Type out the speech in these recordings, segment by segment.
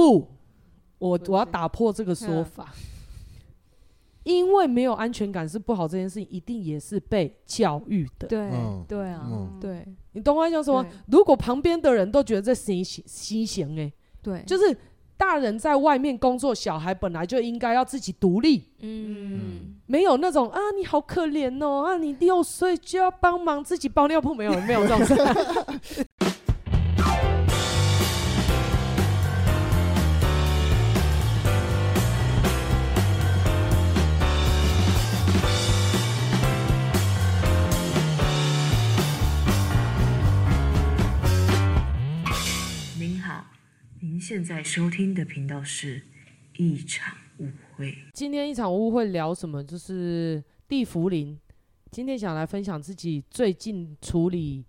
不，我我要打破这个说法，因为没有安全感是不好，这件事情一定也是被教育的。对对啊，对，你懂我意思说，如果旁边的人都觉得这新型新型哎，对，就是。大人在外面工作，小孩本来就应该要自己独立。嗯，没有那种啊，你好可怜哦，啊，你六岁就要帮忙自己包尿布，没有，没有这种事。现在收听的频道是一场误会。今天一场误会聊什么？就是地茯苓。今天想来分享自己最近处理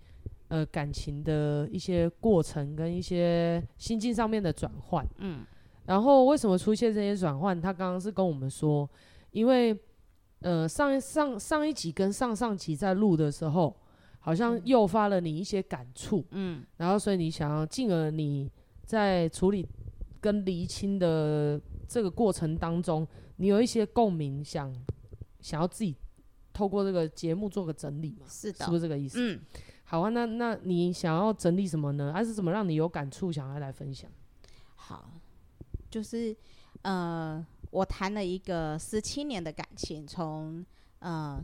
呃感情的一些过程跟一些心境上面的转换。嗯，然后为什么出现这些转换？他刚刚是跟我们说，因为呃上上上一集跟上上集在录的时候，好像诱发了你一些感触。嗯，然后所以你想要进而你。在处理跟厘清的这个过程当中，你有一些共鸣，想想要自己透过这个节目做个整理嘛？是的，是不是这个意思？嗯，好啊，那那你想要整理什么呢？还是怎么让你有感触，想要来分享？好，就是呃，我谈了一个十七年的感情，从呃，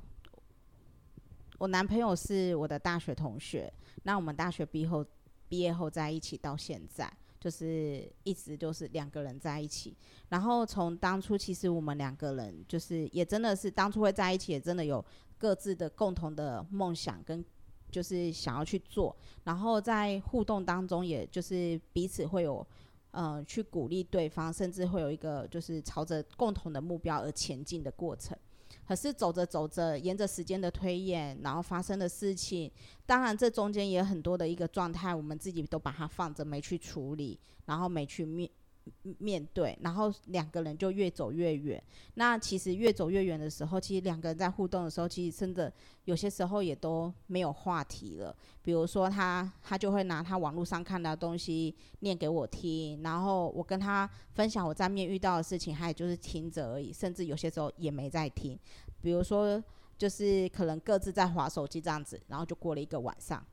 我男朋友是我的大学同学，那我们大学毕业后毕业后在一起到现在。就是一直就是两个人在一起，然后从当初其实我们两个人就是也真的是当初会在一起，也真的有各自的共同的梦想跟就是想要去做，然后在互动当中，也就是彼此会有嗯去鼓励对方，甚至会有一个就是朝着共同的目标而前进的过程。可是走着走着，沿着时间的推演，然后发生的事情，当然这中间也很多的一个状态，我们自己都把它放着没去处理，然后没去面。面对，然后两个人就越走越远。那其实越走越远的时候，其实两个人在互动的时候，其实真的有些时候也都没有话题了。比如说他，他就会拿他网络上看到的东西念给我听，然后我跟他分享我在面遇到的事情，他也就是听着而已，甚至有些时候也没在听。比如说，就是可能各自在划手机这样子，然后就过了一个晚上。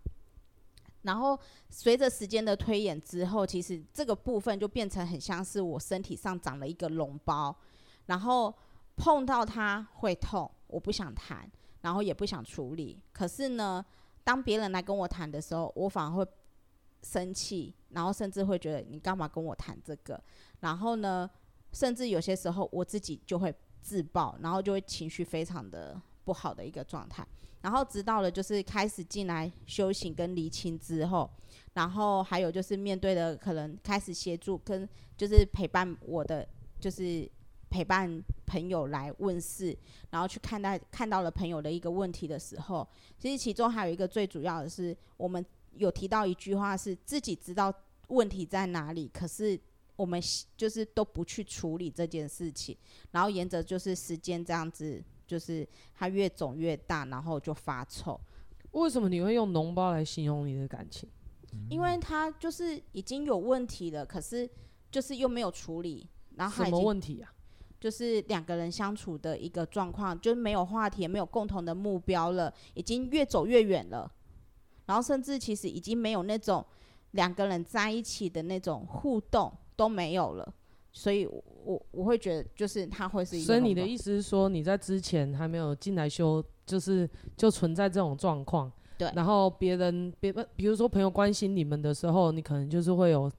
然后随着时间的推演之后，其实这个部分就变成很像是我身体上长了一个脓包，然后碰到它会痛，我不想谈，然后也不想处理。可是呢，当别人来跟我谈的时候，我反而会生气，然后甚至会觉得你干嘛跟我谈这个？然后呢，甚至有些时候我自己就会自爆，然后就会情绪非常的不好的一个状态。然后直到了就是开始进来修行跟厘清之后，然后还有就是面对的可能开始协助跟就是陪伴我的就是陪伴朋友来问事，然后去看待看到了朋友的一个问题的时候，其实其中还有一个最主要的是，我们有提到一句话是自己知道问题在哪里，可是我们就是都不去处理这件事情，然后沿着就是时间这样子。就是它越肿越大，然后就发臭。为什么你会用脓包来形容你的感情？因为它就是已经有问题了，可是就是又没有处理。然后什么问题啊？就是两个人相处的一个状况，就是没有话题，也没有共同的目标了，已经越走越远了。然后甚至其实已经没有那种两个人在一起的那种互动都没有了。所以我，我我会觉得，就是他会是一个。所以你的意思是说，你在之前还没有进来修，就是就存在这种状况。对。然后别人别比如说朋友关心你们的时候，你可能就是会有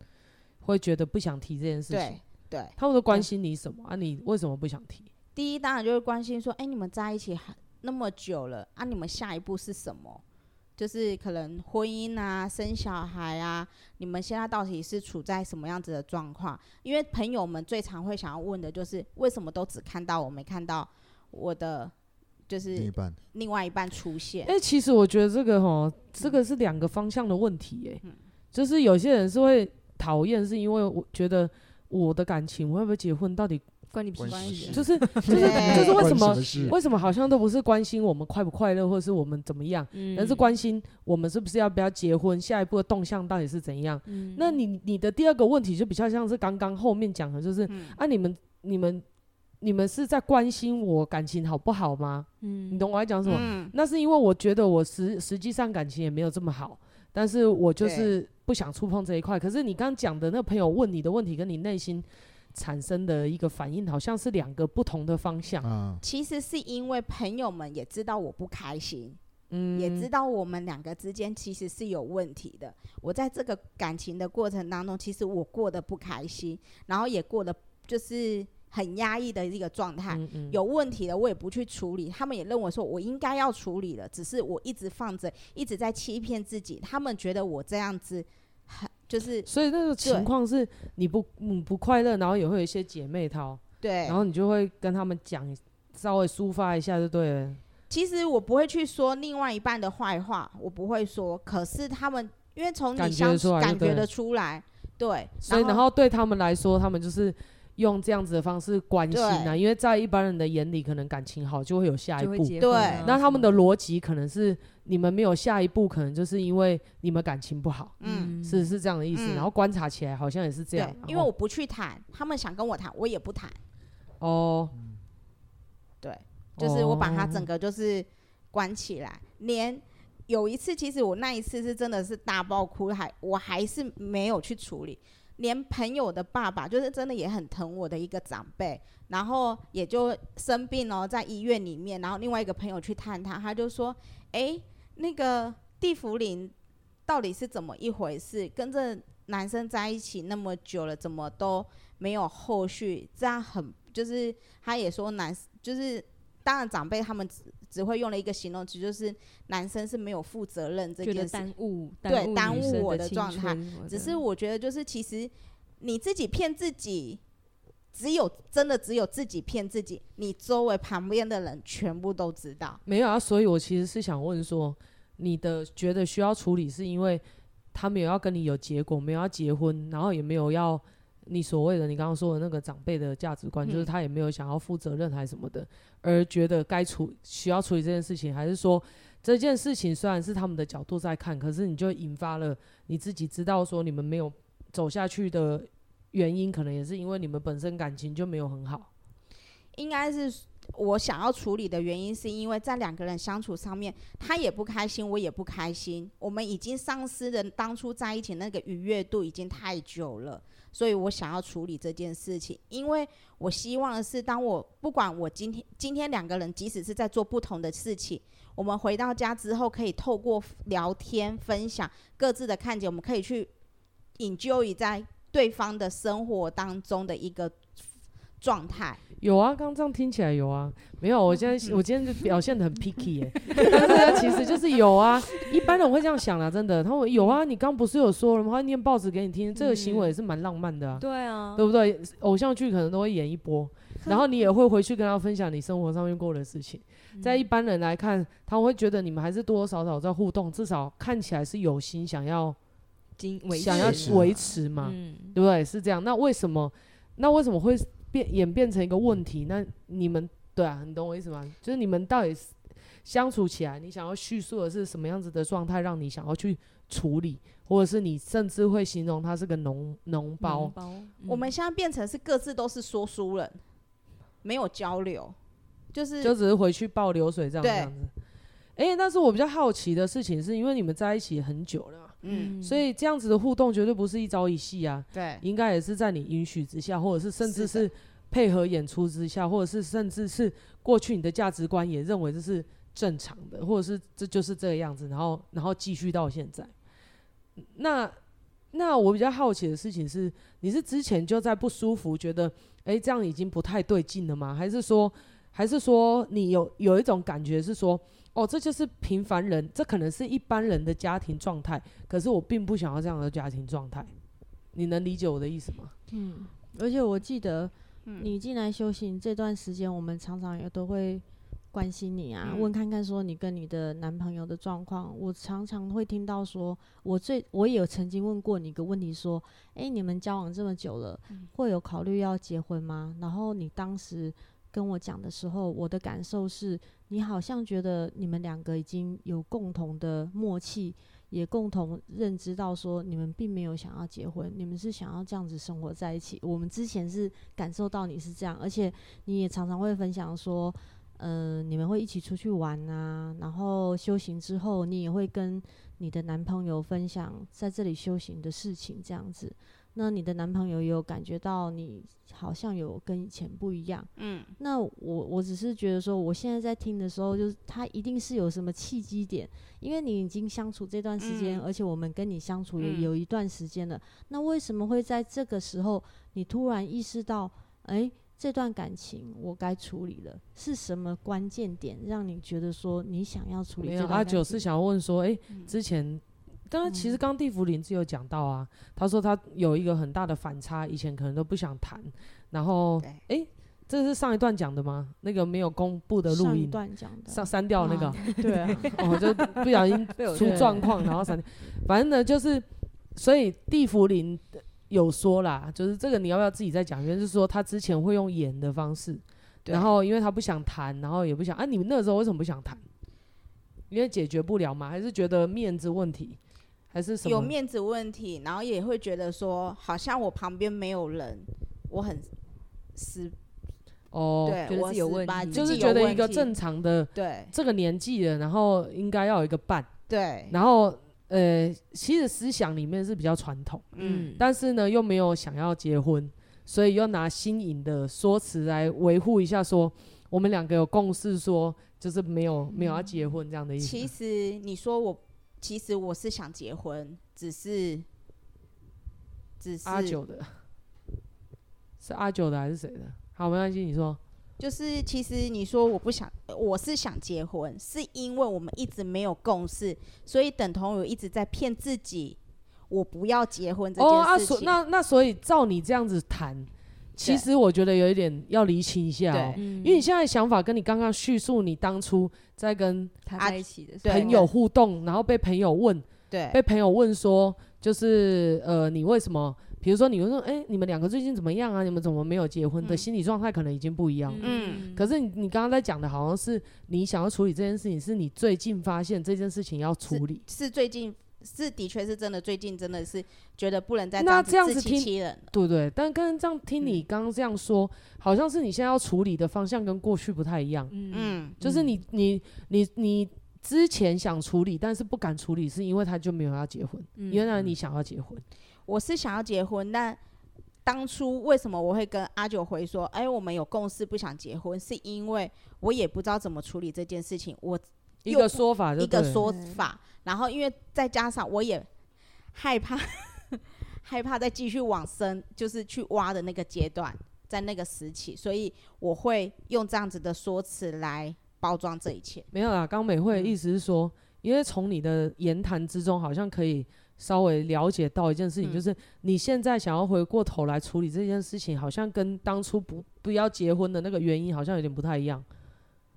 会觉得不想提这件事情。对。对。他们都关心你什么啊？你为什么不想提？第一，当然就是关心说，哎，你们在一起很那么久了啊，你们下一步是什么？就是可能婚姻啊，生小孩啊，你们现在到底是处在什么样子的状况？因为朋友们最常会想要问的就是，为什么都只看到我，没看到我的，就是另外一半出现？哎，其实我觉得这个哈，这个是两个方向的问题，哎，就是有些人是会讨厌，是因为我觉得我的感情，我会不会结婚，到底关你屁关系就是 就是就是为什么为什么好像都不是关心我们快不快乐，或者是我们怎么样，嗯。而是关心我们是不是要不要结婚，下一步的动向到底是怎样。嗯。那你你的第二个问题就比较像是刚刚后面讲的，就是、嗯。啊，你们你们你们是在关心我感情好不好吗？嗯。你懂我在讲什么？嗯。那是因为我觉得我实实际上感情也没有这么好，但是我就是不想触碰这一块。可是你刚刚讲的那个朋友问你的问题，跟你内心产生的一个反应，好像是两个不同的方向。啊，其实是因为朋友们也知道我不开心，嗯，也知道我们两个之间其实是有问题的。我在这个感情的过程当中，其实我过得不开心，然后也过得就是很压抑的一个状态。嗯嗯有问题的，我也不去处理，他们也认为说我应该要处理了，只是我一直放着，一直在欺骗自己。他们觉得我这样子很就是所以那个情况是你不嗯不快乐，然后也会有一些姐妹淘，对然。后你就会跟他们讲，稍微抒发一下就对了。其实我不会去说另外一半的坏话，我不会说。可是他们因为从你相出来就对了感觉得出来，对，所以然后对他们来说，他们就是用这样子的方式关心啊，因为在一般人的眼里，可能感情好就会有下一步。对那他们的逻辑可能是你们没有下一步，可能就是因为你们感情不好，嗯，是是这样的意思。嗯。然后观察起来好像也是这样。对，，因为我不去谈，他们想跟我谈，我也不谈，哦，对，就是我把它哦整个就是关起来，连。有一次，其实我那一次是真的是大爆哭，还我还是没有去处理。连朋友的爸爸，就是真的也很疼我的一个长辈，然后也就生病了，在医院里面，然后另外一个朋友去探他，他就说：“诶，那个地福林到底是怎么一回事？跟这男生在一起那么久了，怎么都没有后续？这样很就是他也说男就是当然长辈他们只只会用了一个形容词，就是男生是没有负责任这件事。耽误对耽耽误误我的的状态态只是我觉得，就是其实你自己骗自己，只有真的只有自己骗自己，你周围旁边的人全部都知道。没有啊，所以我其实是想问说，你的觉得需要处理，是因为他没有要跟你有结果，没有要结婚，然后也没有要你所谓的你刚刚说的那个长辈的价值观，嗯就是他也没有想要负责任还是什么的，而觉得该处需要处理这件事情，还是说这件事情虽然是他们的角度在看，可是你就引发了你自己知道说你们没有走下去的原因，可能也是因为你们本身感情就没有很好。应该是我想要处理的原因，是因为在两个人相处上面，他也不开心，我也不开心，我们已经丧失了当初在一起那个愉悦度，已经太久了。所以我想要处理这件事情，因为我希望的是，当我不管我今天今天两个人，即使是在做不同的事情，我们回到家之后，可以透过聊天分享各自的看见，我们可以去引咎于在对方的生活当中的一个状态。有啊，刚刚这样听起来有啊，没有，我现在我今天就表现的很 picky 耶、但是呢其实就是有啊，一般人会这样想啦，真的，他们有啊，你刚不是有说了吗？他念报纸给你听，这个行为也是蛮浪漫的啊，对啊，对不对？偶像剧可能都会演一波，然后你也会回去跟他分享你生活上面过的事情，在一般人来看，他们会觉得你们还是多多少少在互动，至少看起来是有心想要经维想要持维持嘛，嗯，对不对？是这样。那为什么？那为什么会变演变成一个问题？那你们对啊，你懂我意思吗？就是你们到底是相处起来，你想要叙述的是什么样子的状态，让你想要去处理，或者是你甚至会形容他是个脓脓包我们现在变成是各自都是说书人，没有交流，就是就只是回去报流水这样这样子。哎、但是我比较好奇的事情是，因为你们在一起很久了嘛，嗯，所以这样子的互动绝对不是一朝一夕啊，对，应该也是在你允许之下，或者是甚至是是配合演出之下，或者是甚至是过去你的价值观也认为这是正常的，或者是这就是这个样子，然后然后继续到现在。那那我比较好奇的事情是，你是之前就在不舒服，觉得诶这样已经不太对劲了吗？还是说还是说你有有一种感觉是说，哦，这就是平凡人，这可能是一般人的家庭状态，可是我并不想要这样的家庭状态。你能理解我的意思吗？嗯而且我记得嗯你进来修行这段时间，我们常常也都会关心你啊，嗯、问看看说你跟你的男朋友的状况。我常常会听到说，我最我也有曾经问过你一个问题，说，哎、欸，你们交往这么久了，嗯、会有考虑要结婚吗？然后你当时跟我讲的时候，我的感受是你好像觉得你们两个已经有共同的默契。也共同认知到说，你们并没有想要结婚，你们是想要这样子生活在一起。我们之前是感受到你是这样，而且你也常常会分享说，嗯、呃，你们会一起出去玩啊，然后修行之后，你也会跟你的男朋友分享在这里修行的事情，这样子。那你的男朋友也有感觉到你好像有跟以前不一样，嗯，那我我只是觉得说，我现在在听的时候，就是他一定是有什么契机点，因为你已经相处这段时间，嗯、而且我们跟你相处也嗯、有一段时间了，那为什么会在这个时候，你突然意识到，哎、欸，这段感情我该处理了？是什么关键点让你觉得说你想要处理这段感情？没有，阿九是想要问说，哎、欸，嗯、之前。刚刚其实刚地福林自有讲到啊，他说他有一个很大的反差，以前可能都不想谈，然后哎，这是上一段讲的吗？那个没有公布的录音，上删掉那个，对啊，哦，就不小心 出状况，然后删掉，反正呢就是，所以地福林有说啦，就是这个你要不要自己再讲一遍？就是说他之前会用演的方式，然后因为他不想谈，然后也不想，啊，你们那个时候为什么不想谈？因为解决不了嘛，还是觉得面子问题？还是什么？有面子问题，然后也会觉得说，好像我旁边没有人，我很失哦，对，觉得自己有问题，就是觉得一个正常的对这个年纪了，然后应该要有一个伴，对，然后呃，其实思想里面是比较传统，嗯，但是呢又没有想要结婚，所以又拿新颖的说辞来维护一下说，说我们两个有共识，说就是没有没有要结婚这样的意思。其实你说我。其实我是想结婚，只是，只是阿九的，是阿九的还是谁的？好，没关系，你说。就是其实你说我不想，我是想结婚，是因为我们一直没有共识，所以等同于一直在骗自己，我不要结婚这件事情。哦，啊，所那那所以照你这样子谈。其实我觉得有一点要厘清一下哦，因为你现在想法跟你刚刚叙述你当初在跟他在一起的朋友互动，然后被朋友问，对，被朋友问说，就是呃，你为什么？比如说你会说，哎，你们两个最近怎么样啊？你们怎么没有结婚？的心理状态可能已经不一样了。嗯，可是你你刚刚在讲的好像是你想要处理这件事情，是你最近发现这件事情要处理，是最近。是的确是真的，最近真的是觉得不能再那这样子听，对不对？但跟这样听你刚刚这样说，嗯、好像是你现在要处理的方向跟过去不太一样。嗯，就是你你你你之前想处理，但是不敢处理，是因为他就没有要结婚。嗯、原来你想要结婚，我是想要结婚，但当初为什么我会跟阿九回说，哎，我们有共识不想结婚，是因为我也不知道怎么处理这件事情。我一个说法，一个说法。然后，因为再加上我也害怕，害怕再继续往深，就是去挖的那个阶段，在那个时期，所以我会用这样子的说辞来包装这一切。没有啦，刚美惠的意思是说，嗯、因为从你的言谈之中，好像可以稍微了解到一件事情，嗯、就是你现在想要回过头来处理这件事情，好像跟当初不不要结婚的那个原因好像有点不太一样，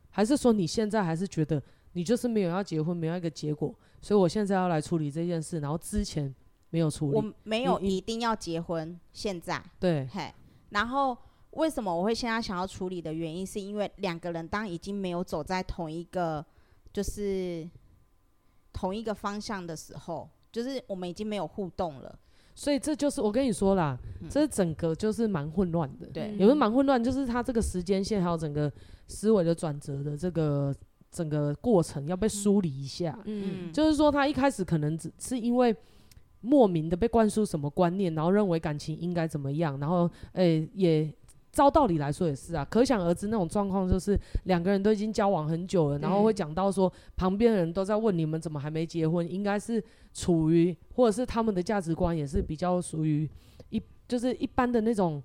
还是说你现在还是觉得你就是没有要结婚，没有一个结果？所以我现在要来处理这件事，然后之前没有处理。我没有一定要结婚，现在对，嘿。然后为什么我会现在想要处理的原因，是因为两个人当已经没有走在同一个，就是同一个方向的时候，就是我们已经没有互动了。所以这就是我跟你说啦，嗯、这整个就是蛮混乱的。对，有没有蛮混乱？就是他这个时间线还有整个思维的转折的这个。整个过程要被梳理一下，嗯，就是说他一开始可能只是因为莫名的被灌输什么观念，然后认为感情应该怎么样，然后诶、欸、也照道理来说也是啊，可想而知那种状况就是两个人都已经交往很久了，然后会讲到说旁边的人都在问你们怎么还没结婚，应该是处于或者是他们的价值观也是比较属于一就是一般的那种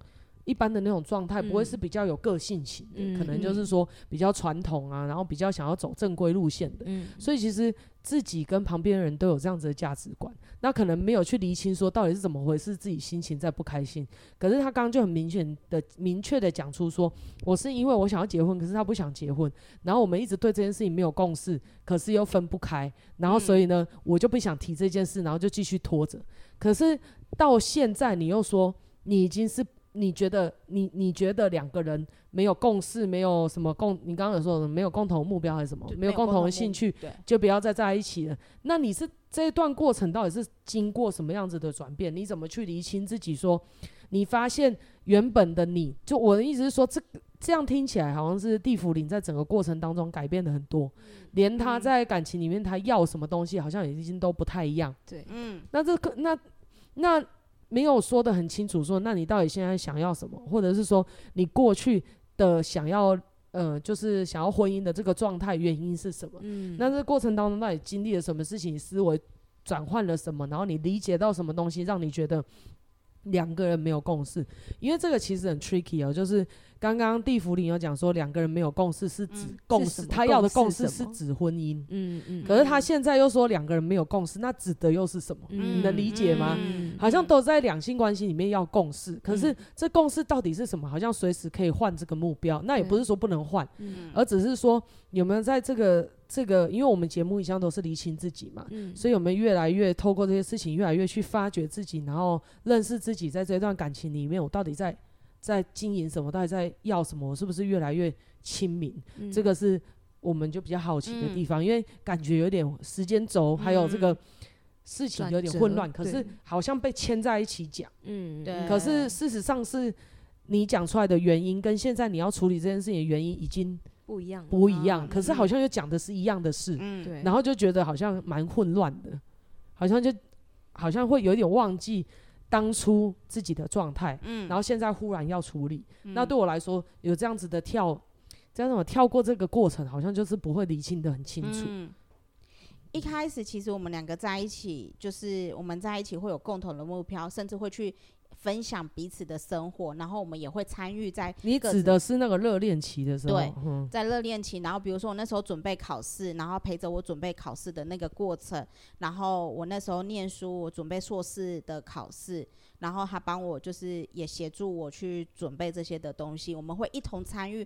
一般的那种状态，嗯、不会是比较有个性型的，嗯、可能就是说比较传统啊，然后比较想要走正规路线的。嗯，所以其实自己跟旁边的人都有这样子的价值观，那可能没有去厘清说到底是怎么回事，自己心情在不开心。可是他刚刚就很明显的、明确的讲出说，我是因为我想要结婚，可是他不想结婚，然后我们一直对这件事情没有共识，可是又分不开，然后所以呢，嗯、我就不想提这件事，然后就继续拖着。可是到现在你又说你已经是。你觉得你你觉得两个人没有共识，没有什么共，你刚刚有说没有共同目标还是什么，没有共同的兴趣，就不要再在一起了。那你是这一段过程到底是经过什么样子的转变？你怎么去厘清自己？说你发现原本的你就我的意思是说，这这样听起来好像是地福林在整个过程当中改变了很多，连他在感情里面他要什么东西好像也已经都不太一样。对，嗯，那这个那那。那没有说的很清楚，说那你到底现在想要什么，或者是说你过去的想要，呃，就是想要婚姻的这个状态原因是什么？嗯，那这过程当中到底经历了什么事情，思维转换了什么，然后你理解到什么东西，让你觉得两个人没有共识？因为这个其实很 tricky 哦，就是。刚刚地福林有讲说两个人没有共识是指共识，他要的共识是指婚姻。嗯嗯。可是他现在又说两个人没有共识，那指的又是什么？你能理解吗？好像都在两性关系里面要共识，可是这共识到底是什么？好像随时可以换这个目标，那也不是说不能换，而只是说有没有在这个这个，因为我们节目一向都是厘清自己嘛，所以我们越来越透过这些事情，越来越去发掘自己，然后认识自己，在这段感情里面，我到底在。在经营什么？到底在要什么？我是不是越来越亲民？嗯、这个是我们就比较好奇的地方，嗯、因为感觉有点时间轴，还有这个事情有点混乱，嗯、可是好像被牵在一起讲。嗯，对。可是事实上是你讲出来的原因，跟现在你要处理这件事情的原因已经不一样，不一样。可是好像又讲的是一样的事，嗯，对。然后就觉得好像蛮混乱的，好像就好像会有点忘记。当初自己的状态，嗯，然后现在忽然要处理，嗯、那对我来说有这样子的跳，这样子我跳过这个过程，好像就是不会理清的很清楚。嗯、一开始其实我们两个在一起，就是我们在一起会有共同的目标，甚至会去。分享彼此的生活，然后我们也会参与在。你指的是那个热恋期的时候？对，嗯、在热恋期，然后比如说我那时候准备考试，然后陪着我准备考试的那个过程，然后我那时候念书，我准备硕士的考试，然后他帮我就是也协助我去准备这些的东西，我们会一同参与。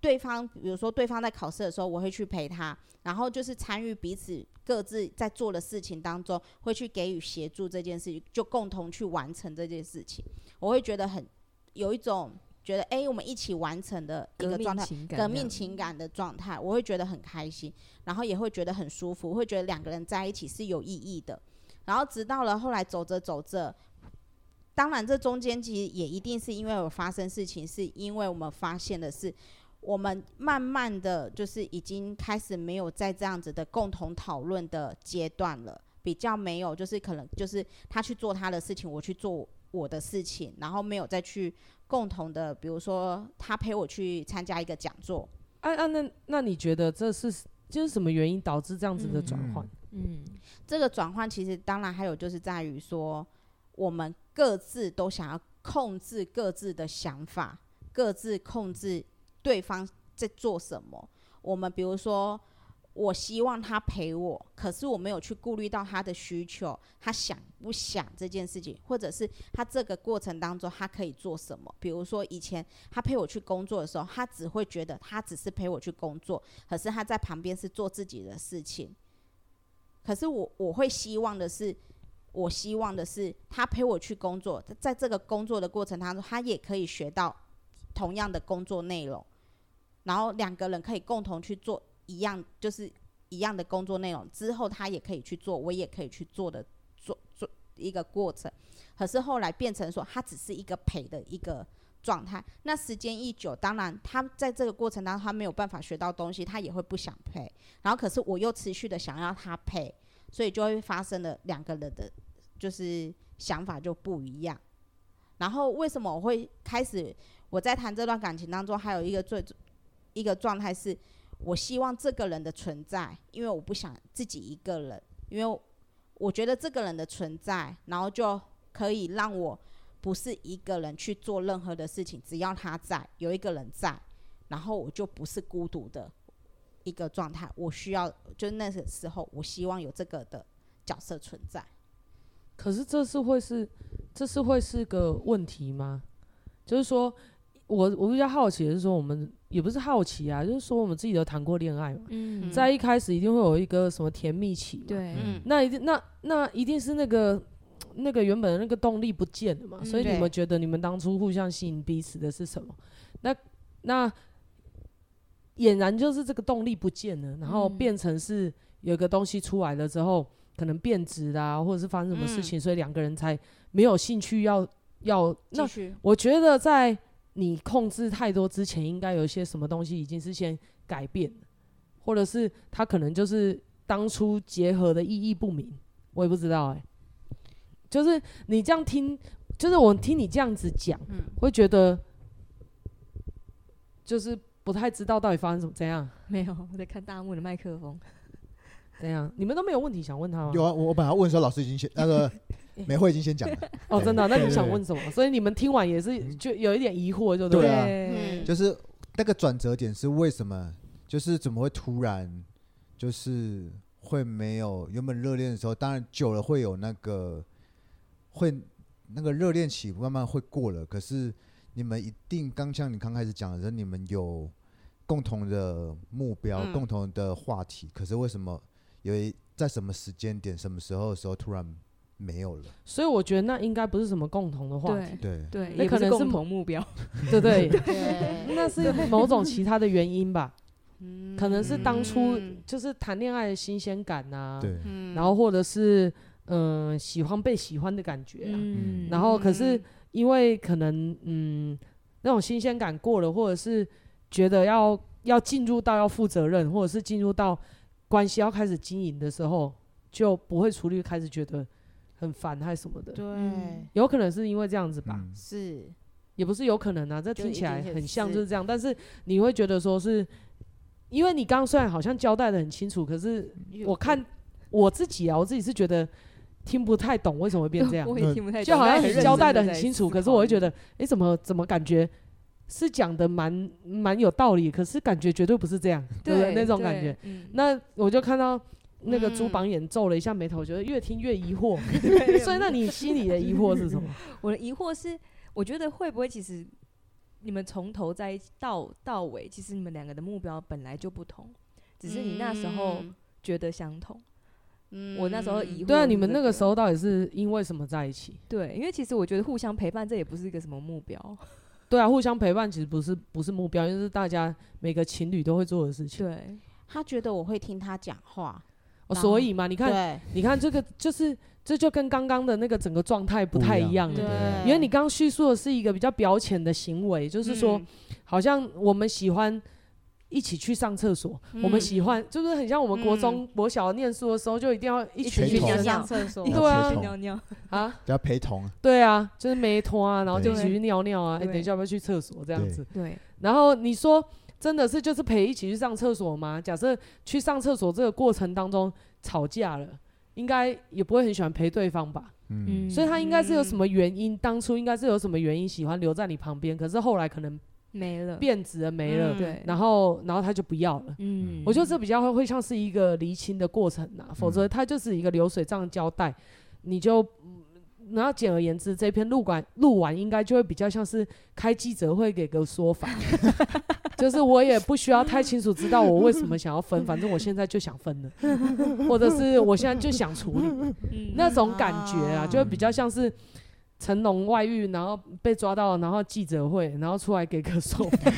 对方，比如说对方在考试的时候，我会去陪他，然后就是参与彼此各自在做的事情当中，会去给予协助这件事情，就共同去完成这件事情。我会觉得很有一种觉得，哎，我们一起完成的一个状态，革命情感的状态，我会觉得很开心，然后也会觉得很舒服，会觉得两个人在一起是有意义的。然后直到了后来走着走着，当然这中间其实也一定是因为有发生事情，是因为我们发现的是。我们慢慢的就是已经开始没有在这样子的共同讨论的阶段了，比较没有，就是可能就是他去做他的事情，我去做我的事情，然后没有再去共同的，比如说他陪我去参加一个讲座。啊啊，那那你觉得这是就是什么原因导致这样子的转换？嗯，嗯，这个转换其实当然还有就是在于说，我们各自都想要控制各自的想法，各自控制。对方在做什么？我们比如说，我希望他陪我，可是我没有去顾虑到他的需求，他想不想这件事情，或者是他这个过程当中他可以做什么？比如说以前他陪我去工作的时候，他只会觉得他只是陪我去工作，可是他在旁边是做自己的事情。可是我我会希望的是，我希望的是他陪我去工作，在这个工作的过程当中，他也可以学到同样的工作内容。然后两个人可以共同去做一样，就是一样的工作内容。之后他也可以去做，我也可以去做的，做做一个过程。可是后来变成说，他只是一个陪的一个状态。那时间一久，当然他在这个过程当中，他没有办法学到东西，他也会不想陪。然后可是我又持续的想要他陪，所以就会发生了两个人的，就是想法就不一样。然后为什么我会开始我在谈这段感情当中，还有一个最。一个状态是，我希望这个人的存在，因为我不想自己一个人，因为我觉得这个人的存在，然后就可以让我不是一个人去做任何的事情，只要他在，有一个人在，然后我就不是孤独的一个状态。我需要，就那个时候，我希望有这个的角色存在。可是这是会是，这是会是个问题吗？就是说，我我比较好奇的是说，我们也不是好奇啊，就是说我们自己都谈过恋爱嘛，嗯，在一开始一定会有一个什么甜蜜期嘛，对，嗯，那一定那那一定是那个那个原本的那个动力不见了嘛，嗯所以你们觉得你们当初互相吸引彼此的是什么？那那俨然就是这个动力不见了，然后嗯变成是有个东西出来了之后，可能变质啦，或者是发生什么事情，所以两个人才没有兴趣要要那。我觉得在你控制太多之前，应该有一些什么东西已经是先改变了，或者是他可能就是当初结合的意义不明，我也不知道哎、就是你这样听，就是我听你这样子讲，嗯会觉得就是不太知道到底发生什么怎样没有，我在看大幕的麦克风。怎样，你们都没有问题想问他吗？有啊，我我本来要问说，老师已经先那个美惠已经先讲了，哦，真的啊、那你想问什么？所以你们听完也是就有一点疑惑，就对啊。嗯。就是那个转折点是为什么？就是怎么会突然就是会没有原本热恋的时候，当然久了会有那个会那个热恋期慢慢会过了，可是你们一定刚像你刚开始讲的时候，你们有共同的目标、嗯。共同的话题，可是为什么有一在什么时间点、什么时候的时候突然没有了？所以我觉得那应该不是什么共同的话题，对对，那可能是共同目标。对 不对？对，那是某种其他的原因吧，嗯。可能是当初嗯就是谈恋爱的新鲜感呐、对，嗯。然后或者是嗯、呃喜欢被喜欢的感觉、啊，嗯。然后可是嗯因为可能嗯那种新鲜感过了，或者是觉得要要进入到要负责任，或者是进入到关系要开始经营的时候，就不会处理，开始觉得很烦还是什么的，对。嗯。有可能是因为这样子吧。嗯。是也不是有可能啊，这就听起来很像就是这样，但是你会觉得说是，因为你刚刚虽然好像交代的很清楚，可是我看我自己啊，我自己是觉得听不太懂为什么会变这样，我也听不太懂，就好像交代的很清楚，可是我会觉得，诶，怎么怎么感觉是讲的蛮蛮有道理，可是感觉绝对不是这样，对不对？那种感觉。，嗯。那我就看到那个朱嗯榜眼皱了一下眉头，觉得越听越疑惑。所以，那你心里的疑惑是什么？我的疑惑是，我觉得会不会其实你们从头在一起到到尾，其实你们两个的目标本来就不同，只是你那时候嗯觉得相同。嗯我那时候疑惑对啊，你们那个时候到底是因为什么在一起？对，因为其实我觉得互相陪伴这也不是一个什么目标。对啊，互相陪伴其实不是不是目标，就是大家每个情侣都会做的事情。对，他觉得我会听他讲话，哦，所以嘛，你看，你看这个就是这就跟刚刚的那个整个状态不太一样。了。对，因为你刚刚叙述的是一个比较表浅的行为，就是说，嗯。好像我们喜欢一起去上厕所，我们嗯。喜欢就是很像我们国中、国小念书的时候，就一定要一起陪同。去上上厕所，对啊。尿尿，啊，要陪同，对啊，就是没拖啊，然后就一起去尿尿啊，哎、对等一下要不要去厕所这样子？对，然后你说真的是就是陪一起去上厕所吗？假设去上厕所这个过程当中吵架了，应该也不会很喜欢陪对方吧？嗯，所以他应该是有什么原因，当初应该是有什么原因喜欢留在你旁边，可是后来可能没了，变质了没了，嗯对，然后然后他就不要了。嗯我觉得这比较会会像是一个厘清的过程呐、否则他就是一个流水账交代，你就。嗯然后简而言之，这篇录完录完应该就会比较像是开记者会给个说法，就是我也不需要太清楚知道我为什么想要分，反正我现在就想分了，或者是我现在就想处理，嗯。那种感觉啊，啊。就会比较像是成龙外遇，然后被抓到，然后记者会，然后出来给个说法，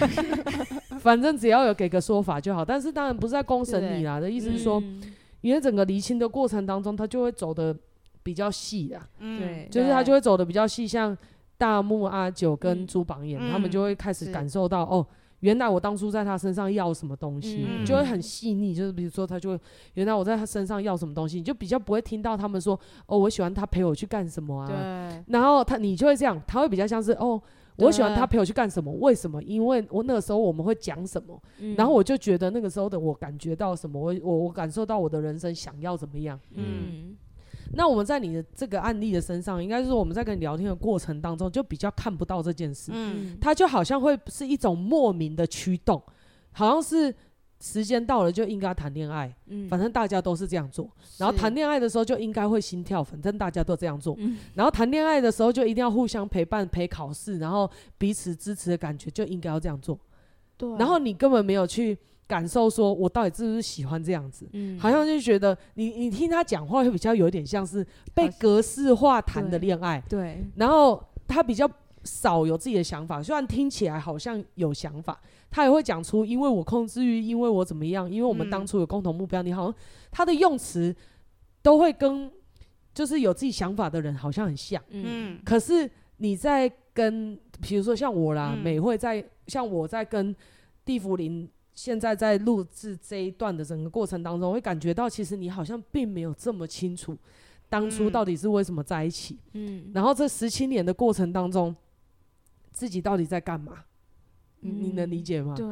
反正只要有给个说法就好。但是当然不是在公审你啦，的意思是说，嗯。因为整个厘清的过程当中，他就会走的比较细啊，嗯对就是他就会走的比较细，像大木阿九跟嗯朱榜眼，嗯他们就会开始感受到哦。原来我当初在他身上要什么东西，嗯就会很细腻。就是比如说，他就会原来我在他身上要什么东西，你就比较不会听到他们说哦，我喜欢他陪我去干什么啊。对，然后他你就会这样，他会比较像是哦，我喜欢他陪我去干什么？为什么？因为我那个时候我们会讲什么，嗯然后我就觉得那个时候的我感觉到什么，我我我感受到我的人生想要怎么样。嗯那我们在你的这个案例的身上，应该是说我们在跟你聊天的过程当中，就比较看不到这件事。嗯它就好像会是一种莫名的驱动，好像是时间到了就应该谈恋爱，嗯反正大家都是这样做。然后谈恋爱的时候就应该会心跳，反正大家都这样做。嗯然后谈恋爱的时候就一定要互相陪伴、陪考试，然后彼此支持的感觉就应该要这样做。对，然后你根本没有去感受说，我到底是不是喜欢这样子。嗯。好像就觉得你你听他讲话会比较有点像是被格式化谈的恋爱，对，然后他比较少有自己的想法，虽然听起来好像有想法，他也会讲出因为我控制欲，因为我怎么样，因为我们当初有共同目标。你好像他的用词都会跟就是有自己想法的人好像很像，嗯。嗯可是你在跟比如说像我啦，嗯。美惠在像我在跟地福林现在在录制这一段的整个过程当中，我会感觉到其实你好像并没有这么清楚当初嗯到底是为什么在一起。嗯然后这十七年的过程当中，自己到底在干嘛？你你能理嗯解吗？对，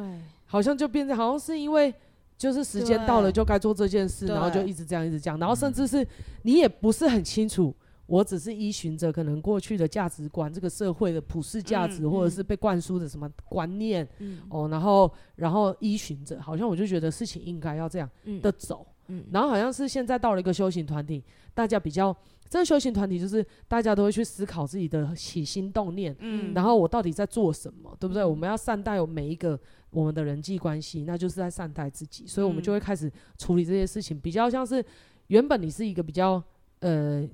好像就变成好像是因为就是时间到了就该做这件事，然后就一直这样一直这样，然后甚至是你也不是很清楚，我只是依循着可能过去的价值观，这个社会的普世价值，嗯或者是被灌输的什么观念嗯。哦，然后然后依循着，好像我就觉得事情应该要这样嗯。的走。嗯。然后好像是现在到了一个修行团体，大家比较这个修行团体就是大家都会去思考自己的起心动念，嗯。然后我到底在做什么，对不对？嗯。我们要善待我每一个我们的人际关系，那就是在善待自己，所以我们就会开始处理这些事情，比较像是原本你是一个比较呃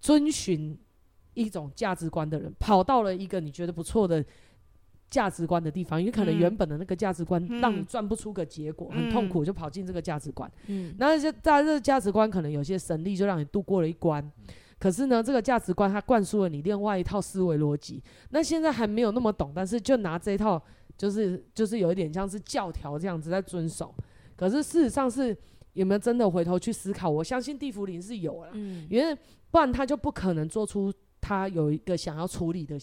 遵循一种价值观的人，跑到了一个你觉得不错的。价值观的地方，因为可能嗯原本的那个价值观让你嗯赚不出个结果，很痛嗯苦，就跑进这个价值观。嗯那就在这个价值观，可能有些神力就让你度过了一关。可是呢，这个价值观它灌输了你另外一套思维逻辑。那现在还没有那么懂，但是就拿这一套，就是就是有一点像是教条这样子在遵守。可是事实上是有没有真的回头去思考？我相信地福林是有了，嗯。因为不然他就不可能做出他有一个想要处理的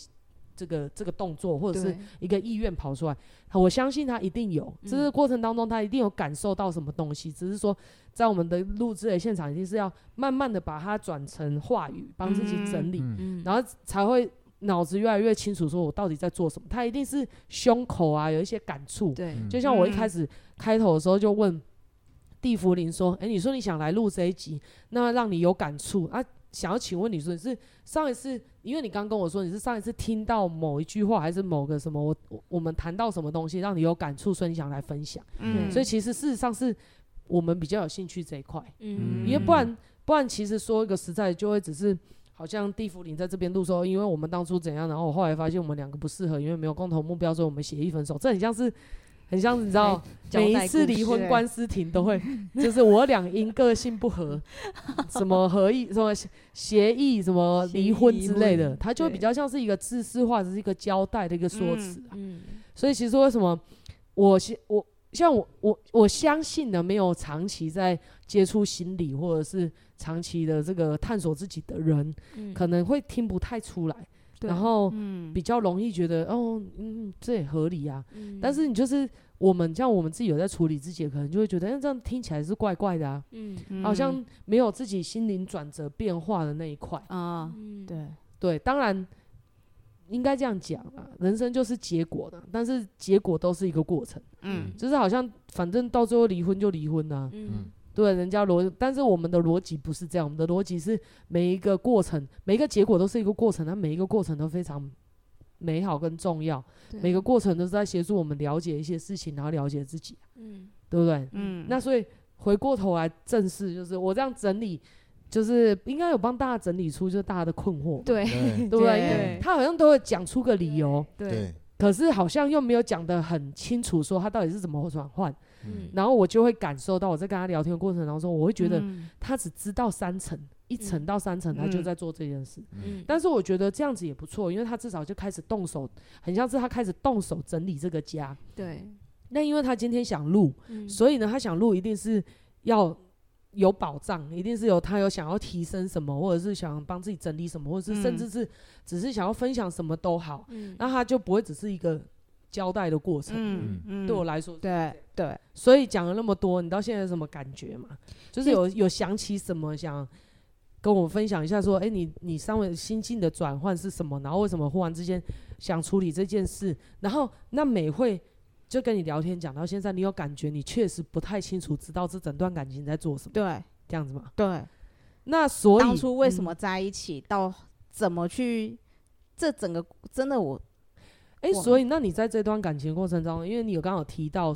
这个这个动作，或者是一个意愿跑出来，我相信他一定有。嗯。这个过程当中，他一定有感受到什么东西，只是说在我们的录制的现场，一定是要慢慢的把它转成话语，帮自己整理，然后才会脑子越来越清楚，说我到底在做什么。他一定是胸口啊有一些感触，就像我一嗯开始开头的时候就问地福林说：“诶，你说你想来录这一集，那让你有感触啊？想要请问你说你是上一次，因为你刚跟我说你是上一次听到某一句话，还是某个什么我我我们谈到什么东西让你有感触，所以你想来分享。嗯所以其实事实上是我们比较有兴趣这一块，嗯因为不然不然其实说一个实在，就会只是。”好像地福林在这边录说，因为我们当初怎样，然后我后来发现我们两个不适合，因为没有共同目标，所以我们协议分手。这很像是，很像你知道，每一次离婚官司庭都会，就是我俩因个性不合，什么合意、什么协议、什么离婚之类的，它就会比较像是一个自私化，只是一个交代的一个说辞啊。嗯。所以其实为什么我现我像我我我相信呢，没有长期在接触心理或者是长期的这个探索自己的人，嗯。可能会听不太出来，对然后嗯。比较容易觉得哦，嗯，这也合理啊。嗯。但是你就是我们像我们自己有在处理自己，可能就会觉得，哎、这样听起来是怪怪的啊，嗯。好像没有自己心灵转折变化的那一块。啊，嗯对，对，当然应该这样讲啊，人生就是结果的，但是结果都是一个过程，嗯。就是好像反正到最后离婚就离婚啊，嗯对，人家逻，但是我们的逻辑不是这样，我们的逻辑是每一个过程，每一个结果都是一个过程，它每一个过程都非常美好跟重要，每个过程都是在协助我们了解一些事情，然后了解自己，嗯。对不对？嗯。那所以回过头来正视，就是我这样整理，就是应该有帮大家整理出就是大家的困惑，对。对。对不对？因为他好像都会讲出个理由，对。对，可是好像又没有讲得很清楚，说他到底是怎么转换。嗯。然后我就会感受到，我在跟他聊天的过程当中，我会觉得嗯。他只知道三层，一层到三层，他就在做这件事。嗯。但是我觉得这样子也不错，因为他至少就开始动手，很像是他开始动手整理这个家。对。那因为他今天想录，嗯。所以呢，他想录一定是要有保障，一定是有他有想要提升什么，或者是想帮自己整理什么，或者是甚至是只是想要分享什么都好，嗯那他就不会只是一个交代的过程。嗯嗯对我来说，对对，所以讲了那么多，你到现在有什么感觉吗？就是有有想起什么想跟我分享一下，说，哎、欸，你你稍微心境的转换是什么？然后为什么忽然之间想处理这件事？然后那美会就跟你聊天讲到现在，你有感觉你确实不太清楚，知道这整段感情在做什么？对，这样子吗？对。那所以当初为什么在一起，嗯、到怎么去，这整个真的我，哎、欸，所以那你在这段感情过程中，因为你有刚好提到，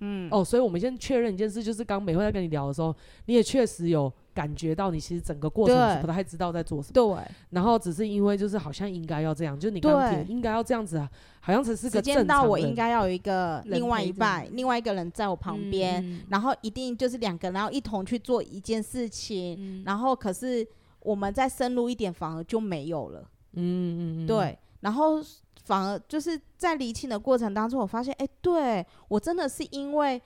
嗯，哦，所以我们先确认一件事，就是刚美惠在跟你聊的时候，你也确实有。感觉到你其实整个过程是不太知道在做什么，对，然后只是因为就是好像应该要这样，就你刚刚应该要这样子啊，好像只是个正常。时间到，我应该要有一个另外一半，另外一个人在我旁边，嗯、然后一定就是两个人要一同去做一件事情，嗯、然后可是我们再深入一点，反而就没有了。嗯嗯嗯，对，然后反而就是在厘清的过程当中，我发现，哎，对我真的是因为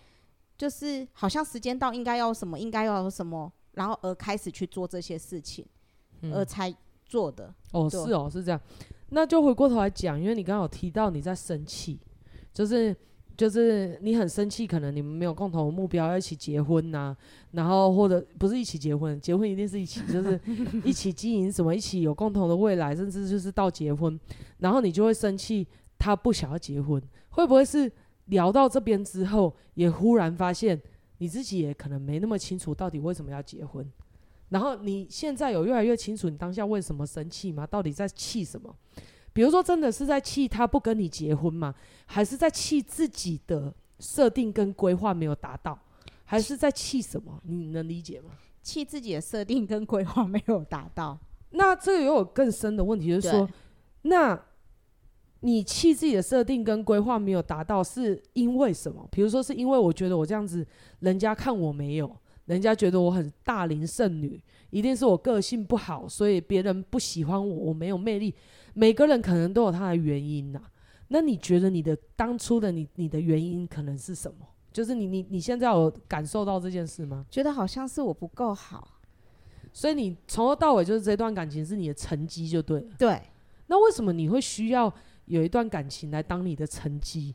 就是好像时间到，应该要什么，应该要什么。然后而开始去做这些事情，嗯、而才做的。哦，是哦，是这样。那就回过头来讲，因为你刚刚有提到你在生气，就是就是你很生气，可能你们没有共同的目标，要一起结婚呐、然后或者不是一起结婚，结婚一定是一起，就是 一起经营什么，一起有共同的未来，甚至就是到结婚，然后你就会生气，他不想要结婚，会不会是聊到这边之后，也忽然发现？你自己也可能没那么清楚到底为什么要结婚，然后你现在有越来越清楚你当下为什么生气吗？到底在气什么？比如说真的是在气他不跟你结婚吗？还是在气自己的设定跟规划没有达到？还是在气什么？你能理解吗？气自己的设定跟规划没有达到。那这个又有更深的问题，就是说，那。你气自己的设定跟规划没有达到，是因为什么？比如说，是因为我觉得我这样子，人家看我没有，人家觉得我很大龄剩女，一定是我个性不好，所以别人不喜欢我，我没有魅力。每个人可能都有他的原因呐。那你觉得你的当初的你，你的原因可能是什么？就是你你你现在有感受到这件事吗？觉得好像是我不够好，所以你从头到尾就是这段感情是你的成绩就对了。对。那为什么你会需要？有一段感情来当你的成绩，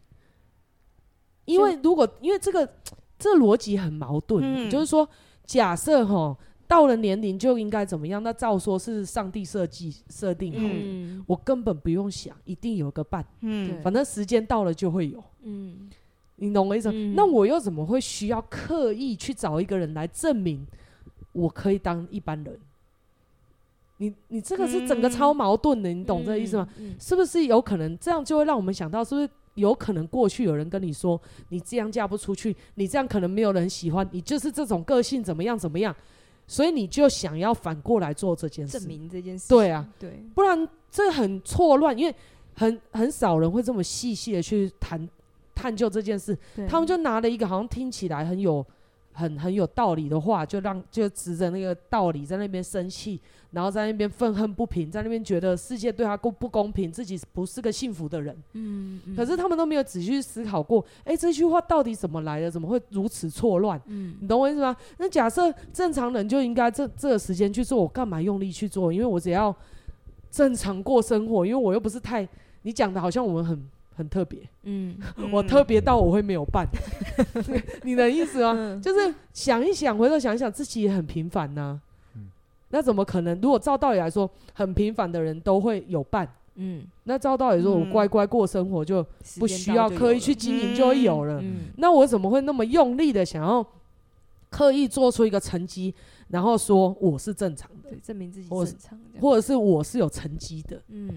因为如果因为这个这逻辑很矛盾，嗯、就是说假设哈到了年龄就应该怎么样，那照说是上帝设计设定好。的，嗯、我根本不用想，一定有个伴，嗯，反正时间到了就会有，嗯，你懂我意思？嗯、那我又怎么会需要刻意去找一个人来证明我可以当一般人？你你这个是整个超矛盾的，嗯、你懂这个意思吗？是不是有可能这样就会让我们想到，是不是有可能过去有人跟你说，你这样嫁不出去，你这样可能没有人喜欢你，就是这种个性怎么样怎么样，所以你就想要反过来做这件事，证明这件事。对啊，对，不然这很错乱，因为很很少人会这么细细的去谈探究这件事，他们就拿了一个好像听起来很有。很很有道理的话，就让就指着那个道理在那边生气，然后在那边愤恨不平，在那边觉得世界对他公不公平，自己不是个幸福的人。嗯，嗯，可是他们都没有仔细思考过，哎、欸，这句话到底怎么来的？怎么会如此错乱？嗯，你懂我意思吗？那假设正常人就应该这这个时间去做，我干嘛用力去做？因为我只要正常过生活，因为我又不是太你讲的好像我们很。很特别，嗯，我特别到我会没有伴，你的意思吗？嗯、就是想一想，回头想一想，自己也很平凡呐、啊，嗯、那怎么可能？如果照道理来说，很平凡的人都会有伴，嗯，那照道理说，我乖乖过生活就不需要刻意去经营，就会有了。嗯、那我怎么会那么用力的想要刻意做出一个成绩，然后说我是正常的，证明自己正常，或者是我是有成绩的，嗯，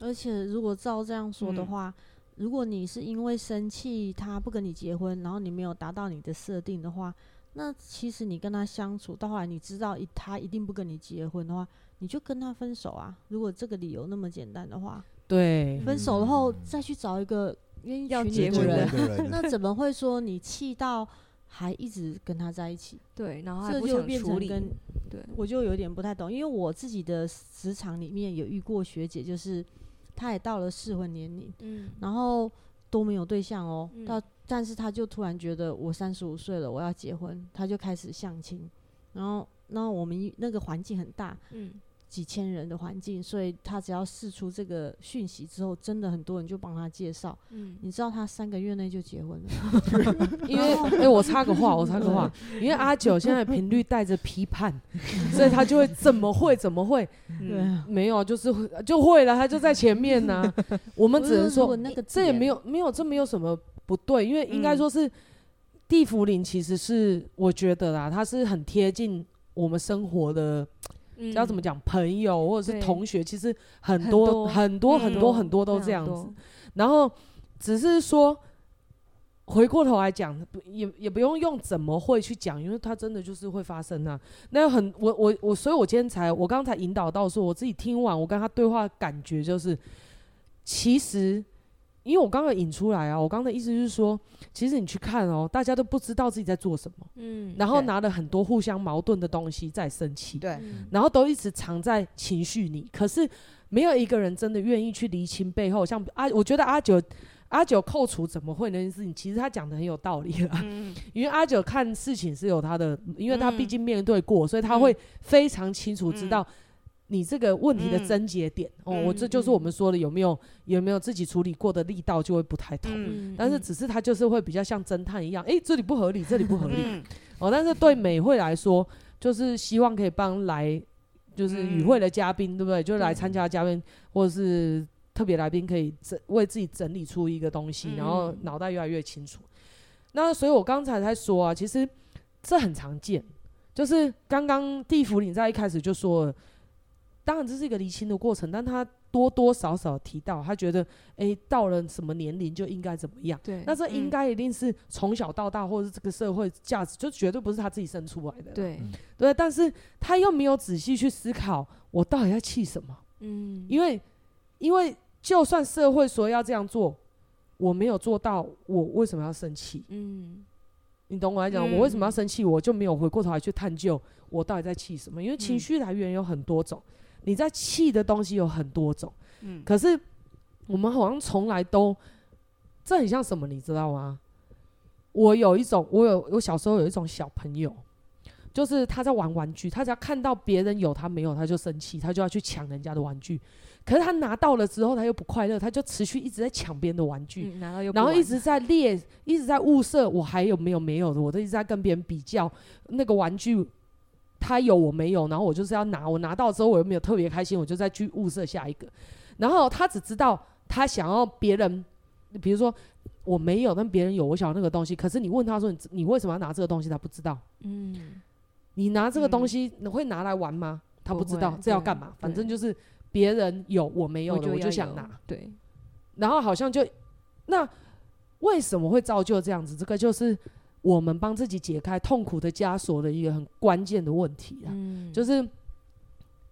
而且如果照这样说的话。嗯如果你是因为生气他不跟你结婚，然后你没有达到你的设定的话，那其实你跟他相处到后来，你知道一他一定不跟你结婚的话，你就跟他分手啊。如果这个理由那么简单的话，对，分手了后再去找一个愿意要结婚的人，那怎么会说你气到还一直跟他在一起？对，然后这就变成跟对，我就有点不太懂，因为我自己的职场里面有遇过学姐，就是。他也到了适婚年龄，嗯，然后都没有对象哦，嗯、到但是他就突然觉得我三十五岁了，我要结婚，他就开始相亲，然后然后我们那个环境很大，嗯，几千人的环境，所以他只要试出这个讯息之后，真的很多人就帮他介绍。嗯，你知道他三个月内就结婚了，因为哎、欸，我插个话，我插个话，因为阿九现在频率带着批判，所以他就会怎么会怎么会？对啊，没有，就是就会了，他就在前面呢、啊。我们只能说，那个这也没有没有这没有什么不对，因为应该说是地福林，其实是我觉得啦，它是很贴近我们生活的。嗯、要怎么讲？朋友或者是同学，其实很很多很多很多嗯很多都这样子。然后只是说，回过头来讲，也也不用用怎么会去讲，因为它真的就是会发生啊。那很我我我，所以我今天才我刚才引导到说，我自己听完我跟他对话，感觉就是其实。因为我刚刚引出来啊，我刚刚的意思就是说，其实你去看哦，大家都不知道自己在做什么，嗯，然后拿了很多互相矛盾的东西在生气，对，嗯。然后都一直藏在情绪里，可是没有一个人真的愿意去厘清背后。像阿，我觉得阿九阿九扣除怎么会那件事情，其实他讲的很有道理啦。嗯。因为阿九看事情是有他的，因为他毕嗯竟面对过，所以他会非常清楚知道你这个问题的症结点。嗯哦，我这就是我们说的有没有有没有自己处理过的力道就会不太同。但是只是他就是会比较像侦探一样，诶，这里不合理，这里不合理。嗯哦，但是对美惠来说，就是希望可以帮来就是与会的嘉宾，对不对？就是来参加的嘉宾或者是特别来宾，可以整为自己整理出一个东西，然后脑袋越来越清楚。那所以我刚才才说啊，其实这很常见，就是刚刚地府你在一开始就说了，当然这是一个厘清的过程，但他多多少少提到，他觉得诶、欸，到了什么年龄就应该怎么样。对，那这应该一定是从小到大，或者是这个社会价值，就绝对不是他自己生出来的。对，对，但是他又没有仔细去思考，我到底在气什么？嗯，因为，因为就算社会说要这样做，我没有做到，我为什么要生气？嗯，你懂我来讲，嗯我为什么要生气？我就没有回过头来去探究我到底在气什么？因为嗯情绪来源有很多种，你在气的东西有很多种。嗯可是我们好像从来都，这很像什么，你知道吗？我有一种，我有我小时候有一种小朋友，就是他在玩玩具，他只要看到别人有他没有，他就生气，他就要去抢人家的玩具。可是他拿到了之后，他又不快乐，他就持续一直在抢别人的玩具，嗯拿到又然后一直在列，一直在物色我还有没有没有的，我都一直在跟别人比较那个玩具。他有我没有，然后我就是要拿，我拿到之后我又没有特别开心，我就再去物色下一个。然后他只知道他想要别人，比如说我没有，但别人有，我想要那个东西。可是你问他说你你为什么要拿这个东西，他不知道。嗯，你拿这个东西你会拿来玩吗？他不知道不这要干嘛。反正就是别人有我没有的，我就想拿。对，然后好像就那为什么会造就这样子？这个就是我们帮自己解开痛苦的枷锁的一个很关键的问题啊。嗯，就是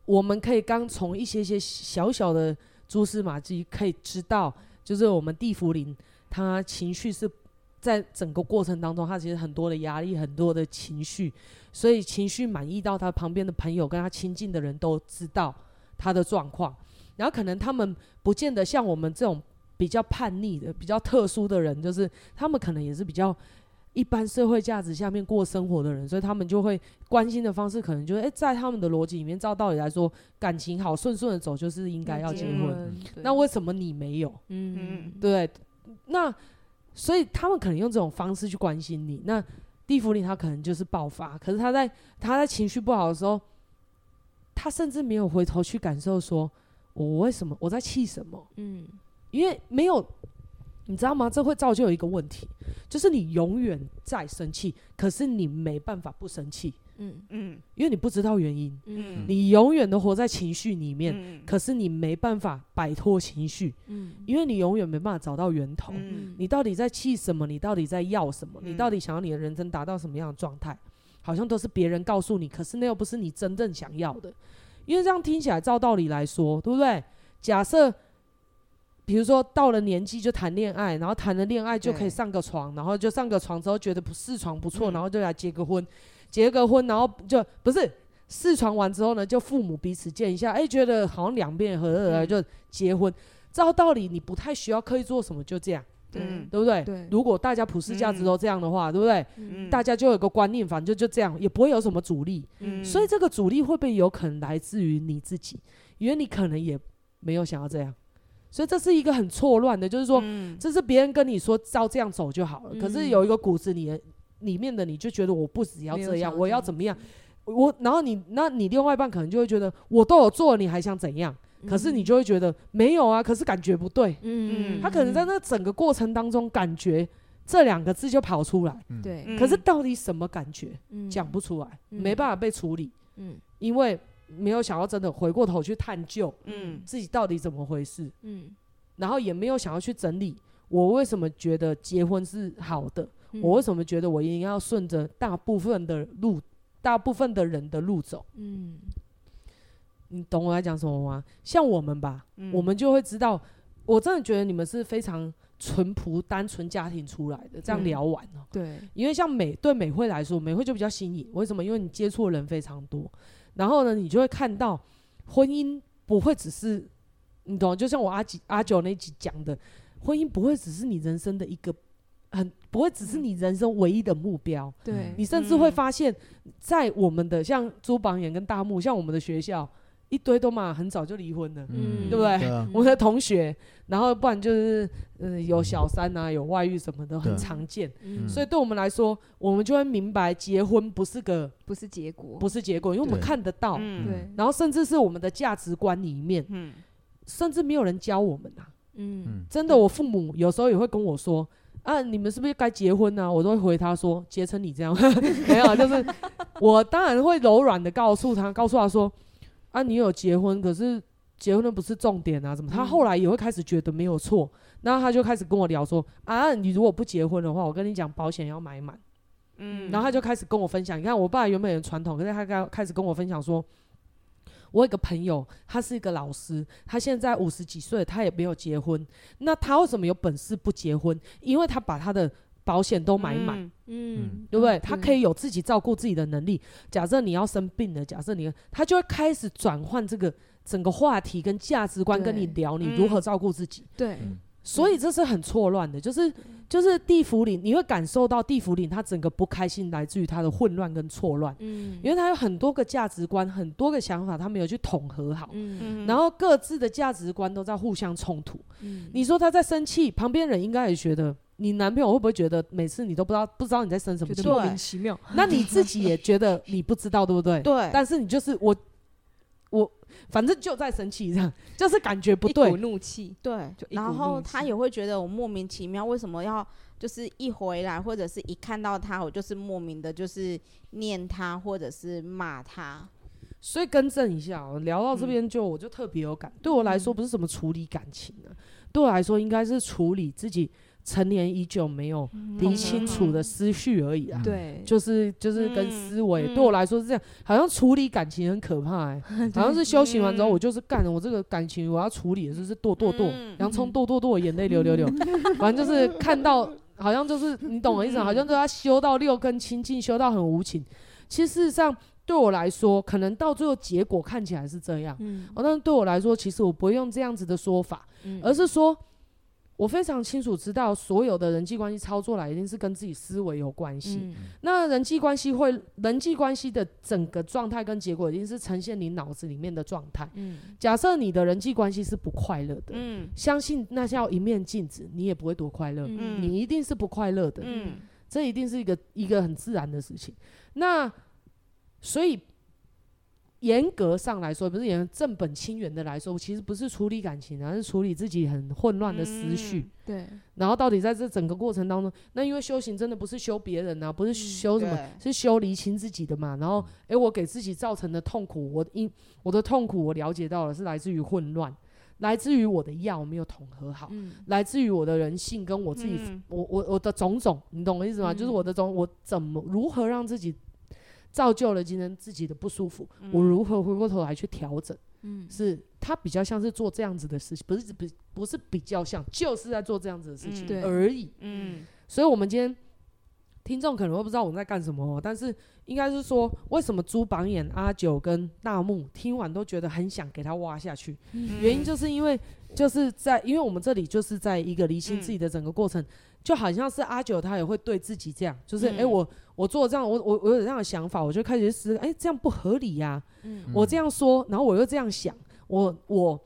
我们可以刚从一些些小小的蛛丝马迹可以知道，就是我们地福林他情绪是在整个过程当中，他其实很多的压力，很多的情绪，所以情绪满意到他旁边的朋友跟他亲近的人都知道他的状况，然后可能他们不见得像我们这种比较叛逆的、比较特殊的人，就是他们可能也是比较。一般社会价值下面过生活的人，所以他们就会关心的方式，可能就是诶、欸，在他们的逻辑里面，照道理来说，感情好顺顺的走，就是应该要结婚。对那为什么你没有？嗯对，那所以他们可能用这种方式去关心你。那地福林他可能就是爆发，可是他在他在情绪不好的时候，他甚至没有回头去感受说，我为什么我在气什么？嗯因为没有，你知道吗？这会造就一个问题，就是你永远在生气，可是你没办法不生气，嗯嗯因为你不知道原因，嗯你永远都活在情绪里面，嗯可是你没办法摆脱情绪，嗯因为你永远没办法找到源头。嗯你到底在气什么？你到底在要什么？嗯你到底想要你的人生达到什么样的状态？好像都是别人告诉你，可是那又不是你真正想要的。因为这样听起来，照道理来说，对不对？假设，比如说到了年纪就谈恋爱，然后谈了恋爱就可以上个床，然后就上个床之后觉得不试床不错，嗯然后就来结个婚，结个婚，然后就不是试床完之后呢，就父母彼此见一下，哎，觉得好像两边合得来嗯就结婚。照道理你不太需要刻意做什么，就这样。对嗯对不对？对如果大家普世价值都这样的话，对不对？嗯大家就有个观念，反正就就这样，也不会有什么阻力。嗯所以这个阻力会不会有可能来自于你自己？因为你可能也没有想要这样，所以这是一个很错乱的，就是说，嗯。这是别人跟你说照这样走就好了，嗯。可是有一个骨子里里面的你就觉得我不只要这样，我要怎么样？我然后你那你另外一半可能就会觉得我都有做，你还想怎样？可是你就会觉得没有啊，可是感觉不对。嗯，他可能在那整个过程当中，感觉这两个字就跑出来，嗯。对，嗯可是到底什么感觉？嗯。讲不出来，嗯。没办法被处理，嗯。因为没有想要真的回过头去探究嗯。自己到底怎么回事，嗯，然后也没有想要去整理我为什么觉得结婚是好的，嗯。我为什么觉得我一定要顺着大部分的路，大部分的人的路走？嗯。你懂我在讲什么吗？像我们吧，嗯。我们就会知道，我真的觉得你们是非常淳朴、单纯家庭出来的，这样嗯。聊完哦、对，因为像美对美惠来说，美惠就比较新颖。为什么？因为你接触的人非常多，然后呢，你就会看到婚姻不会只是你懂，就像我阿吉阿九那集讲的，婚姻不会只是你人生的一个很不会只是你人生唯一的目标。对，你甚至会嗯发现，在我们的像朱榜眼跟大木，像我们的学校一堆都嘛很早就离婚了。嗯。对不对？对啊，我们的同学，然后不然就是嗯有小三啊，有外遇什么的，很对常见。嗯，所以对我们来说，我们就会明白结婚不是个不是结果，不是结果，因为我们对。看得到，嗯。对，然后甚至是我们的价值观里面，嗯。甚至没有人教我们啊。嗯。嗯。真的，我父母有时候也会跟我说。啊，你们是不是该结婚呢、啊？我都会回他说，结成你这样。没有啊，就是我当然会柔软的告诉他，告诉他说，啊，你有结婚，可是结婚的不是重点啊，怎么？他后来也会开始觉得没有错，然后他就开始跟我聊说，啊，你如果不结婚的话，我跟你讲，保险要买满。嗯然后他就开始跟我分享，你看我爸原本很传统，可是他刚开始跟我分享说，我有一个朋友，他是一个老师，他现在五十几岁，他也没有结婚。那他为什么有本事不结婚？因为他把他的保险都买满，嗯嗯，对不对？他可以，有自己照顾自己的能力。假设你要生病了，假设你，他就会开始转换这个整个话题跟价值观，跟你聊你如何照顾自己。对，所以这是很错乱的，就是就是地府里，你会感受到地府里他整个不开心来自于他的混乱跟错乱，嗯，因为他有很多个价值观，很多个想法，他没有去统合好，嗯。然后各自的价值观都在互相冲突。嗯，你说他在生气，旁边人应该也觉得，你男朋友会不会觉得每次你都不知道不知道你在生什么气？莫名其妙，那你自己也觉得你不知道，对不对？对，但是你就是我，我反正就在生气，这样就是感觉不对。怒气，对然后他也会觉得我莫名其妙，为什么要就是一回来或者是一看到他，我就是莫名的，就是念他或者是骂他。所以更正一下、哦，聊到这嗯边就我就特别有感。对我来说，不是什么处理感情的、对我来说应该是处理自己成年已久没有理清楚的思绪而已啊。对，就是就是跟嗯。思维、嗯。对我来说是这样，好像处理感情很可怕哎、好像是修行完之后，嗯我就是干了我这个感情我要处理的就是剁剁剁，嗯。洋葱剁剁剁，眼泪流流流，反正就是看到好像就是你懂我意思好像都要修到六根清净，修到很无情。其实事实上对我来说，可能到最后结果看起来是这样，嗯。哦，但是对我来说，其实我不会用这样子的说法，嗯。而是说。我非常清楚知道，所有的人际关系操作来一定是跟自己思维有关系。嗯那人际关系会，人际关系的整个状态跟结果，一定是呈现你脑子里面的状态。嗯假设你的人际关系是不快乐的，嗯相信那叫一面镜子，你也不会多快乐，嗯你一定是不快乐的。嗯这一定是一个一个很自然的事情。那所以严格上来说，不是严正本清源的来说，其实不是处理感情，而是处理自己很混乱的思绪。嗯对，然后到底在这整个过程当中，那因为修行真的不是修别人啊，不是修什么，对是修厘清自己的嘛。然后，诶，我给自己造成的痛苦，我因我的痛苦，我了解到了是来自于混乱，来自于我的药没有统合好，嗯来自于我的人性跟我自己，嗯我我我的种种，你懂我意思吗？嗯就是我的种，我怎么如何让自己造就了今天自己的不舒服，嗯我如何回过头来去调整。嗯是他比较像是做这样子的事情，不是不不是比较像，就是在做这样子的事情而已。嗯所以，我们今天听众可能会不知道我们在干什么哦，但是应该是说，为什么朱榜眼、阿九跟大木听完都觉得很想给他挖下去？嗯原因就是因为就是在，因为我们这里就是在一个理清自己的整个过程，嗯、就好像是阿九他也会对自己这样，就是哎、嗯欸，我我做这样，我我我有这样的想法，我就开始思，哎、欸，这样不合理呀、啊。嗯我这样说，然后我又这样想，我我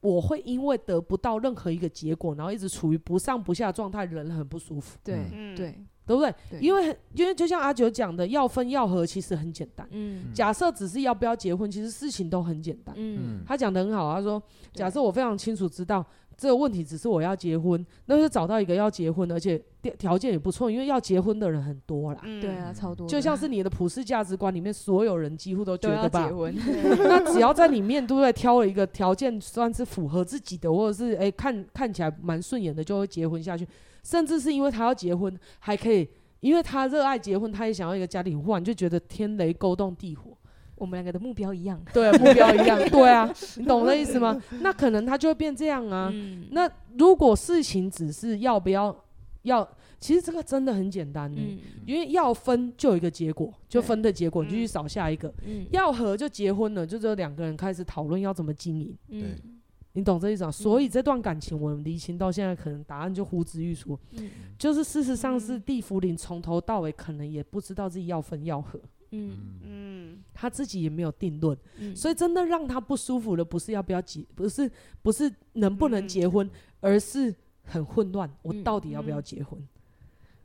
我会因为得不到任何一个结果，然后一直处于不上不下状态，人很不舒服，对嗯对，对不对？对因为因为就像阿九讲的，要分要合其实很简单。嗯假设只是要不要结婚，其实事情都很简单。嗯他讲的很好，他说，假设我非常清楚知道这个问题只是我要结婚，那就找到一个要结婚，而且条条件也不错，因为要结婚的人很多啦。嗯对啊，超多，就像是你的普世价值观里面，所有人几乎都觉都要得吧结，婚，那只要在里面对不对，挑了一个条件算是符合自己的，或者是哎、看看起来蛮顺眼的，就会结婚下去。甚至是因为他要结婚，还可以，因为他热爱结婚，他也想要一个家庭，忽然就觉得天雷勾动地火。我们两个的目标一样，对，目标一样，对啊，你懂我的意思吗？那可能他就会变这样啊。嗯。那如果事情只是要不要要，其实这个真的很简单呢、嗯。因为要分就有一个结果，就分的结果，你就去嗯找下一个。嗯。要和就结婚了，就只有两个人开始讨论要怎么经营，嗯。你懂这意思吗？所以这段感情我们离清到现在，可能答案就呼之欲出，嗯。就是事实上是嗯地福林从头到尾可能也不知道自己要分要合，嗯。嗯。他自己也没有定论。嗯，所以真的让他不舒服的，不是要不要结，不是不是能不能嗯结婚，而是很混乱。我嗯。到底要不要嗯结婚？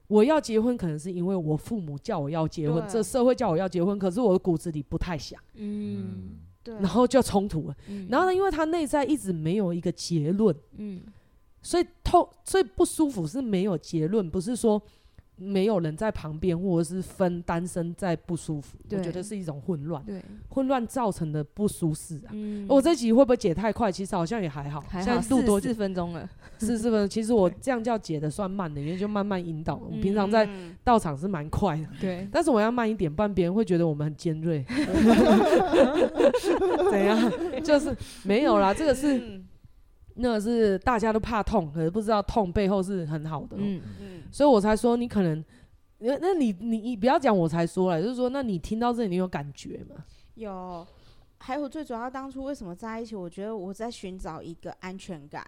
我要结婚，可能是因为我父母叫我要结婚，这社会叫我要结婚，可是我的骨子里不太想，嗯。对，然后就冲突了。嗯。然后呢，因为他内在一直没有一个结论，嗯所以痛，所以不舒服是没有结论，不是说没有人在旁边，或者是分单身在不舒服。我觉得是一种混乱，对，混乱造成的不舒适啊。嗯我这集会不会解太快？其实好像也还好，现还好在录多久四？分钟了，四十分钟。其实我这样叫解的算慢的，因为就慢慢引导。我平常在嗯到场是蛮快的，对，但是我要慢一点，不然别人会觉得我们很尖锐。怎样？就是没有啦，这个是嗯那是大家都怕痛，可是不知道痛背后是很好的哦。嗯嗯所以我才说你可能，那那你你你不要讲我才说了，就是说，那你听到这里你有感觉吗？有，还有最主要当初为什么在一起？我觉得我在寻找一个安全感，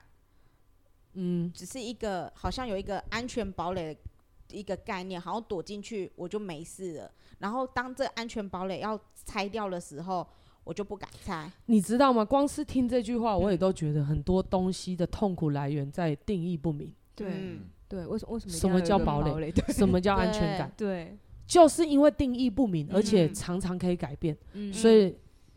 嗯，只是一个好像有一个安全堡垒的一个概念，好像躲进去我就没事了。然后当这安全堡垒要拆掉的时候，我就不敢猜。你知道吗？光是听这句话，我也嗯都觉得很多东西的痛苦来源在定义不明。对嗯对，为什为什么什么叫堡垒什么叫安全感？对，就是因为定义不明，而且嗯常常可以改变，嗯所以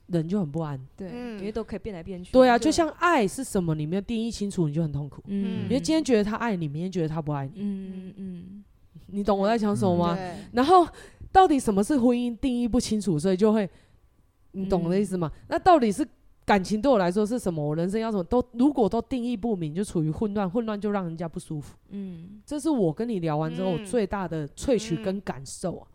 人就很不安。对，嗯因为都可以变来变去。对啊，就像爱是什么，你没有定义清楚，你就很痛苦。嗯，因为今天觉得他爱你，明天觉得他不爱你，嗯嗯你懂我在讲什么吗？然后到底什么是婚姻，定义不清楚，所以就会，你懂我的意思吗？那到底是感情对我来说是什么？我人生要什么？都如果都定义不明，就处于混乱，混乱就让人家不舒服。嗯这是我跟你聊完之后、嗯最大的萃取跟感受啊。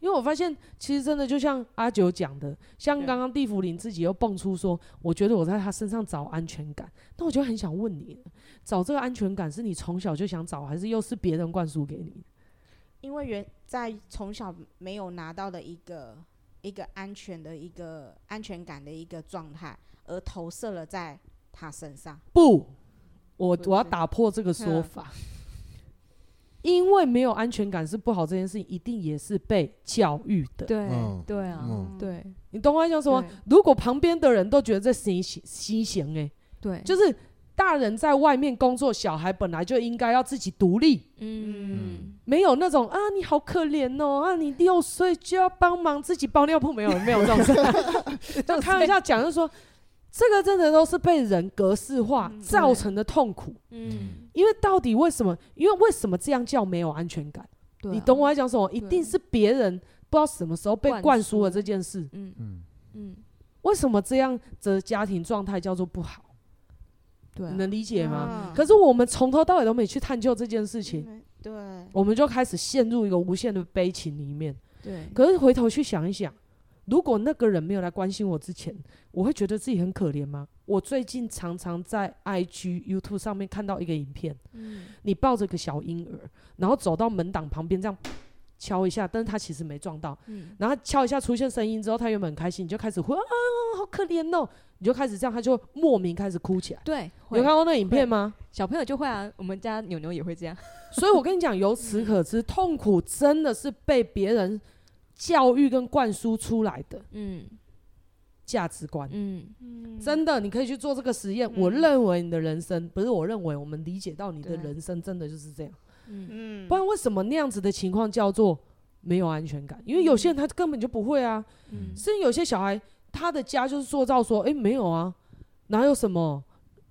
因为我发现，其实真的就像阿九讲的，像刚刚地福林自己又蹦出说，我觉得我在他身上找安全感。那我就很想问你，找这个安全感是你从小就想找，还是又是别人灌输给你？因为原在从小没有拿到的一个一个安全的一个安全感的一个状态，而投射了在他身上。不，我不我要打破这个说嗯。法，因为没有安全感是不好这件事情，一定也是被教育的。对嗯。对啊，嗯。对。你懂我在讲什么？对？如果旁边的人都觉得这新型新型哎，对，就是大人在外面工作，小孩本来就应该要自己独立，嗯没有那种啊你好可怜哦啊你六岁就要帮忙自己包尿布，没有没有这种事，就开玩笑讲，就是说这个真的都是被人格式化嗯造成的痛苦。嗯，因为到底为什么？因为为什么这样叫没有安全感？你懂我在讲什么？一定是别人不知道什么时候被灌灌输了这件事。嗯嗯，嗯，为什么这样的家庭状态叫做不好？对啊，你能理解吗？啊可是我们从头到尾都没去探究这件事情，嗯对，我们就开始陷入一个无限的悲情里面。对，可是回头去想一想，如果那个人没有来关心我之前，我会觉得自己很可怜吗？我最近常常在 IG、YouTube 上面看到一个影片，嗯你抱着个小婴儿，然后走到门挡旁边这样敲一下，但是他其实没撞到。嗯，然后敲一下出现声音之后，他原本很开心，你就开始会啊，好可怜哦，你就开始这样，他就莫名开始哭起来。对，你有看过那影片吗？小朋友就会啊，我们家牛牛也会这样。所以我跟你讲，由此可知，痛苦真的是被别人教育跟灌输出来的嗯价值观。嗯真的，你可以去做这个实验。嗯我认为你的人生不是我认为，我们理解到你的人生真的就是这样。嗯。嗯。不然为什么那样子的情况叫做没有安全感？因为有些人他根本就不会啊，嗯。甚至有些小孩他的家就是塑造说，诶，没有啊，哪有什么，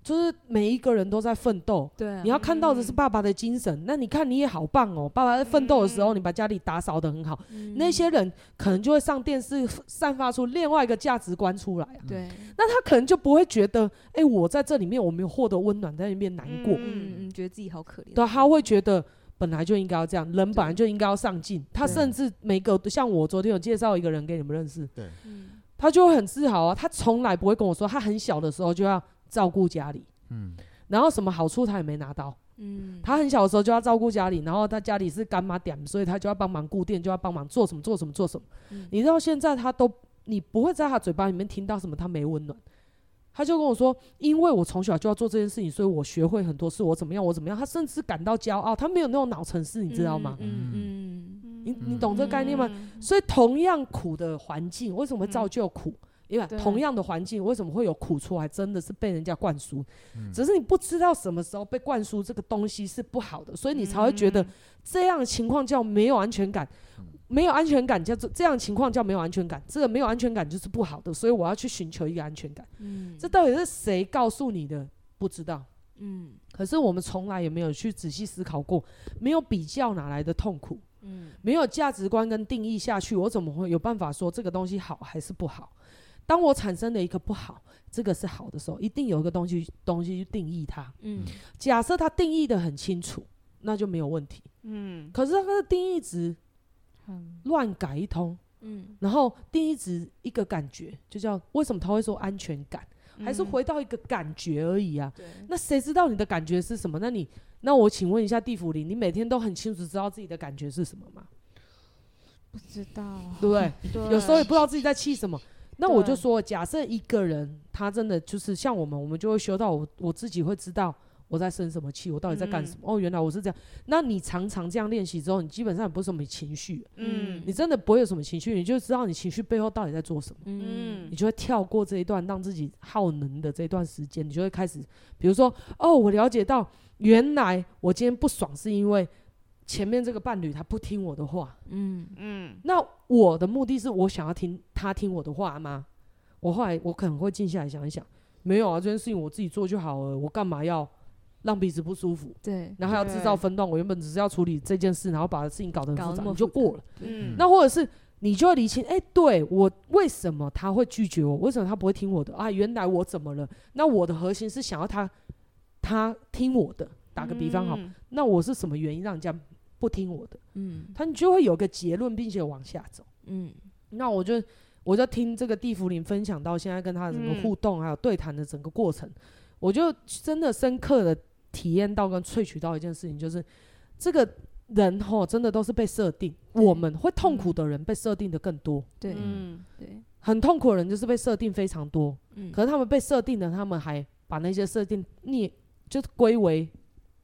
就是每一个人都在奋斗。对啊，你要看到的是爸爸的精神，那你看你也好棒哦。爸爸在奋斗的时候，你把家里打扫的很好，嗯那些人可能就会上电视，散发出另外一个价值观出来啊。对，那他可能就不会觉得，哎、我在这里面我没有获得温暖，在那边难过。嗯嗯，觉得自己好可怜。对，他会觉得本来就应该要这样，人本来就应该要上进。他甚至每个像我昨天有介绍一个人给你们认识，对，嗯他就会很自豪啊，他从来不会跟我说，他很小的时候就要照顾家里，嗯，然后什么好处他也没拿到。嗯，他很小的时候就要照顾家里，然后他家里是干妈点，所以他就要帮忙顾店，就要帮忙做什么做什么做什么。嗯你知道现在他都，你不会在他嘴巴里面听到什么他没温暖。他就跟我说，因为我从小就要做这件事情，所以我学会很多事，我怎么样，我怎么样。他甚至感到骄傲，他没有那种脑城市，你知道吗？嗯嗯你你懂这个概念吗？嗯所以同样苦的环境，为什么会造就苦？因为同样的环境，为什么会有苦出来？真的是被人家灌输，嗯只是你不知道什么时候被灌输这个东西是不好的，所以你才会觉得这样的情况叫没有安全感。没有安全感叫做这样情况叫没有安全感，这个没有安全感就是不好的，所以我要去寻求一个安全感。嗯，这到底是谁告诉你的？不知道。嗯可是我们从来也没有去仔细思考过，没有比较哪来的痛苦？嗯没有价值观跟定义下去，我怎么会有办法说这个东西好还是不好？当我产生了一个不好，这个是好的时候，一定有一个东西东西去定义它。嗯假设它定义的很清楚，那就没有问题。嗯可是它的定义值嗯乱改一通，嗯然后定义值一个感觉，就叫为什么他会说安全感？还是回到一个感觉而已啊？对，那谁知道你的感觉是什么？那你那我请问一下地府灵，你每天都很清楚知道自己的感觉是什么吗？不知道，对不对？对有时候也不知道自己在气什么。那我就说，假设一个人他真的就是像我们，我们就会修到我我自己会知道我在生什么气，我到底在干什么。哦，原来我是这样。那你常常这样练习之后，你基本上也不是什么情绪，嗯你真的不会有什么情绪，你就知道你情绪背后到底在做什么。嗯你就会跳过这一段，让自己耗能的这一段时间，你就会开始，比如说，哦，我了解到，原来我今天不爽是因为前面这个伴侣他不听我的话。嗯嗯那我的目的是我想要听他听我的话吗？我后来我可能会静下来想一想，没有啊，这件事情我自己做就好了，我干嘛要让彼此不舒服，对，然后要制造分段？我原本只是要处理这件事，然后把事情搞得很复杂，你就过了。嗯那或者是你就要理清，哎、对我为什么他会拒绝我？为什么他不会听我的？啊，原来我怎么了？那我的核心是想要他他听我的。打个比方好，嗯那我是什么原因让人家不听我的？嗯。他就会有个结论，并且往下走。嗯。那我就我就听这个地福林分享到现在跟他的整个互动，还有对谈的整个过程，我就真的深刻的体验到跟萃取到一件事情，就是这个人吼真的都是被设定，我们会痛苦的人被设定的更多，对。嗯。对。很痛苦的人就是被设定非常多，嗯。可是他们被设定的，他们还把那些设定逆就是归为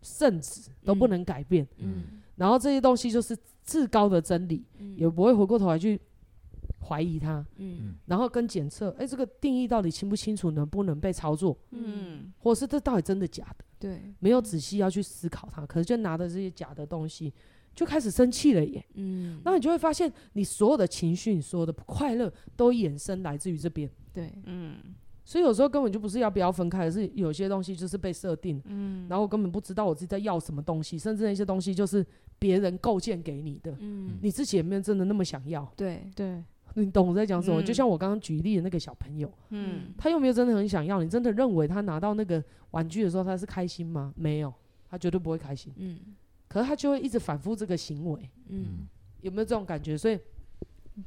圣旨，都不嗯。能改变，嗯然后这些东西就是至高的真理，嗯。也不会回过头来去怀疑它。嗯。然后跟检测，哎，这个定义到底清不清楚，能不能被操作，嗯。或者是这到底真的假的，对。没有仔细要去思考它，可是就拿着这些假的东西就开始生气了耶。嗯。那你就会发现，你所有的情绪，你所有的不快乐，都衍生来自于这边。对。嗯所以有时候根本就不是要不要分开，而是有些东西就是被设定，嗯然后我根本不知道我自己在要什么东西，甚至那些东西就是别人构建给你的，嗯你自己也没有真的那么想要。对对你懂我在讲什么？嗯就像我刚刚举例的那个小朋友。嗯他又没有真的很想要，你真的认为他拿到那个玩具的时候他是开心吗？没有，他绝对不会开心。嗯可是他就会一直反复这个行为，嗯有没有这种感觉？所以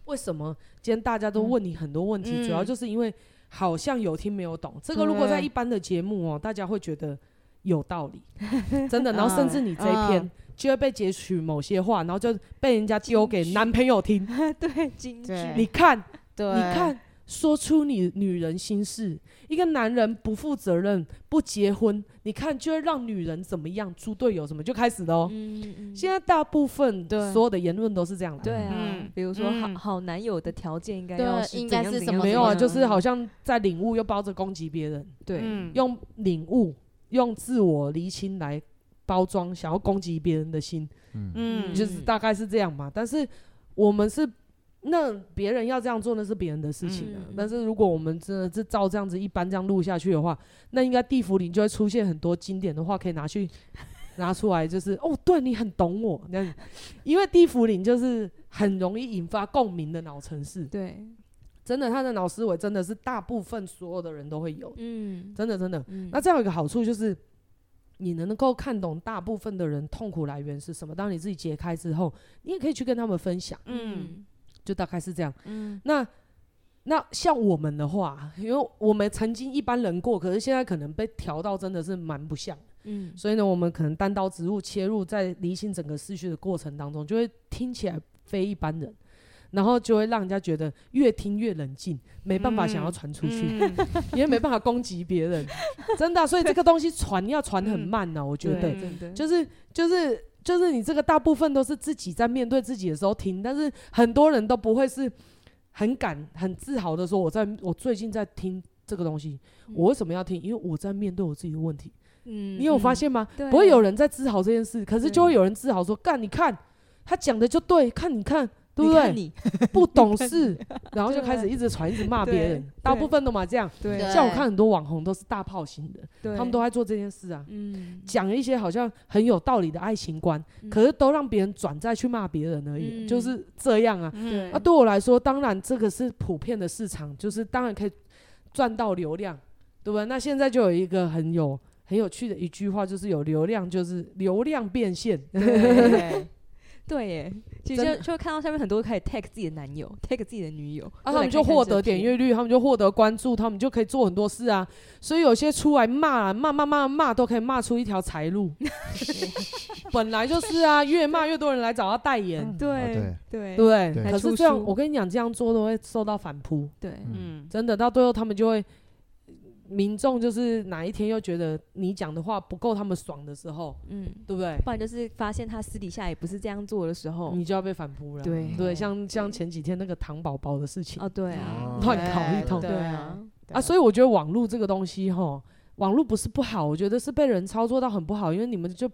为什么今天大家都问你很多问题，嗯主要就是因为好像有听没有懂。这个如果在一般的节目哦，大家会觉得有道理，真的。然后甚至你这一篇嗯就会被截取某些话，然后就被人家丢给男朋友听。对，金句，对你看，对，你看，说出你女人心事，一个男人不负责任不结婚，你看就会让女人怎么样？猪队友什么就开始了。哦。嗯嗯，现在大部分对。所有的言论都是这样。的。对啊。嗯，比如说好嗯。好男友的条件应该对要是应该是什么没有啊，就是好像在领悟又包着攻击别人，对，嗯。用领悟用自我厘清来包装，想要攻击别人的心。嗯嗯，就是大概是这样嘛。但是我们是那别人要这样做，那是别人的事情啊。但是如果我们真的是照这样子一般这样录下去的话，那应该地府里就会出现很多经典的话可以拿去拿出来，就是哦，对你很懂我那样，因为地缚灵就是很容易引发共鸣的脑城市。对，真的，他的脑思维真的是大部分所有的人都会有，嗯，真的真的。嗯那这样有一个好处就是，你能够看懂大部分的人痛苦来源是什么。当你自己解开之后，你也可以去跟他们分享，嗯就大概是这样。嗯。那那像我们的话，因为我们曾经一般人过，可是现在可能被调到真的是蛮不像，嗯，所以呢，我们可能单刀直入切入，在理清整个思绪的过程当中，就会听起来非一般人。然后就会让人家觉得越听越冷静，没办法想要传出去，嗯。也没办法攻击别人，真的啊、所以这个东西传要传很慢呢、啊，我觉得。就是就是就是你这个大部分都是自己在面对自己的时候听，但是很多人都不会是很敢很自豪的说，我在我最近在听这个东西，我为什么要听？因为我在面对我自己的问题。嗯，你有发现吗？对不会有人在自豪这件事，可是就会有人自豪说：“干，你看他讲的就对，看你看。”对不对？你你，不懂事，然后就开始一直传，一直骂别人，大部分都嘛这样。对对像我看很多网红都是大炮型的，对，他们都在做这件事啊。嗯，讲一些好像很有道理的爱情观，嗯可是都让别人转再去骂别人而已，嗯就是这样啊。对啊，对我来说，当然这个是普遍的市场，就是当然可以赚到流量，对不对？那现在就有一个很有很有趣的一句话，就是有流量就是流量变现。对，对耶，其实就就看到下面很多开始 tag 自己的男友，tag 自己的女友，啊，他们就获得点片阅率，他们就获得关注，他们就可以做很多事啊。所以有些出来骂啊骂骂骂骂，都可以骂出一条财路。本来就是啊，越骂越多人来找他代言，啊对对对对不对？可是这样，我跟你讲，这样做都会受到反扑，对，嗯嗯真的，到最后他们就会。民众就是哪一天又觉得你讲的话不够他们爽的时候，嗯，对不对？不然就是发现他私底下也不是这样做的时候，你就要被反扑了。对。对，像像前几天那个糖宝宝的事情哦，对啊，乱搞一通。对啊，啊，所以我觉得网络这个东西哈，网络不是不好，我觉得是被人操作到很不好，因为你们就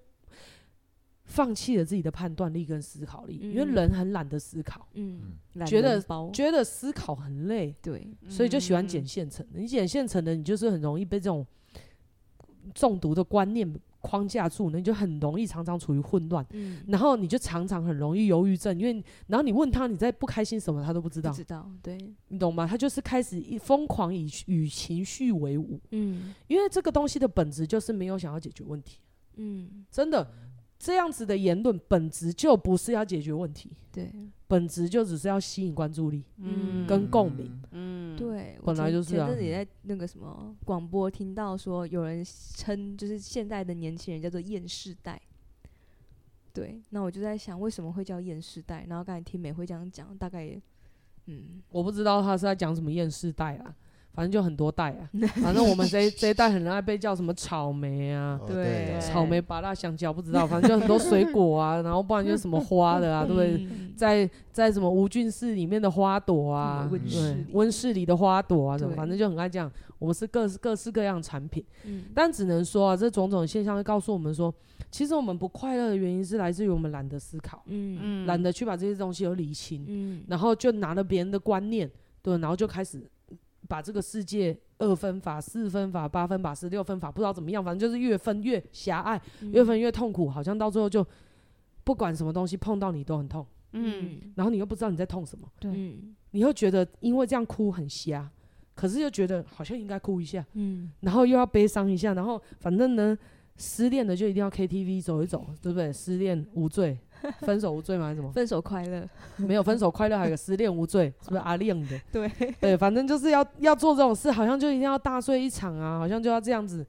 放弃了自己的判断力跟思考力，因为嗯人很懒得思考，嗯，觉得觉得思考很累，对，所以就喜欢捡现成的。你捡现成的，你就是很容易被这种中毒的观念框架住，那你就很容易常常处于混乱，嗯，然后你就常常很容易忧郁症，因为然后你问他你在不开心什么，他都不知道，知道，对，你懂吗？他就是开始一疯狂以与情绪为伍，嗯。因为这个东西的本质就是没有想要解决问题，嗯，真的这样子的言论本质就不是要解决问题，对，本质就只是要吸引关注力嗯跟共鸣。嗯，对，我本来就是啊前阵子也在那个什么广播听到说，有人称就是现在的年轻人叫做厌世代。对，那我就在想，为什么会叫厌世代？然后刚才听美惠这样讲，大概也，嗯，我不知道他是在讲什么厌世代啊，反正就很多代啊。反正我们这一这一代很爱被叫什么草莓啊。哦对。草莓、芭乐、香蕉，不知道，反正就很多水果啊，然后不然就是什么花的啊，对不对？嗯在在什么无菌室里面的花朵啊，嗯温室里。对温室里的花朵啊，什么，对。反正就很爱这样。我们是各各式各样的产品，嗯，但只能说啊，这种种现象会告诉我们说，其实我们不快乐的原因是来自于我们懒得思考，嗯。懒得去把这些东西都理清，嗯，然后就拿了别人的观念，对，然后就开始把这个世界二分法、四分法、八分法、十六分法，不知道怎么样，反正就是越分越狭隘，嗯。越分越痛苦，好像到最后就不管什么东西碰到你都很痛，嗯，然后你又不知道你在痛什么，对。嗯。你又觉得因为这样哭很瞎，可是又觉得好像应该哭一下，嗯。然后又要悲伤一下，然后反正呢，失恋的就一定要 KTV 走一走，对不对？失恋无罪，分手无罪吗？还是什么？分手快乐，没有分手快乐，还有个失恋无罪，是不是阿亮的？对对，反正就是要要做这种事，好像就一定要大睡一场啊，好像就要这样子。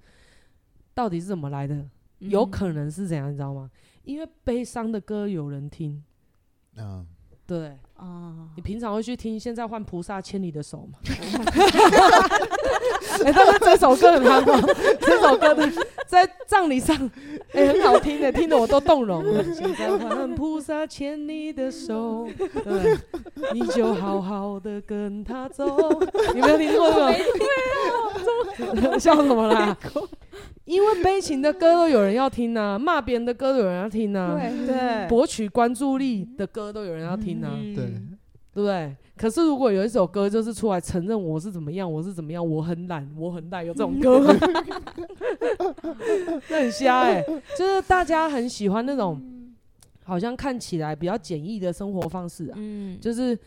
到底是怎么来的？有可能是怎样，你知道吗？因为悲伤的歌有人听，嗯，对。啊，你平常会去听？现在换菩萨牵你的手吗？哎、欸，但是这首歌很夯哦，这首歌的在葬礼上，哎、欸，很好听的，听得我都动容了。现在换菩萨牵你的手，对，你就好好的跟他走。你没有听过这个？没有，笑什么啦？因为悲情的歌都有人要听啊，骂别人的歌都有人要听啊，对对，博取关注力的歌都有人要听啊，嗯对，对不对？可是如果有一首歌就是出来承认我是怎么样，我是怎么样，我很懒，我很懒，有这种歌吗？那很瞎哎、欸，就是大家很喜欢那种好像看起来比较简易的生活方式啊，嗯，就是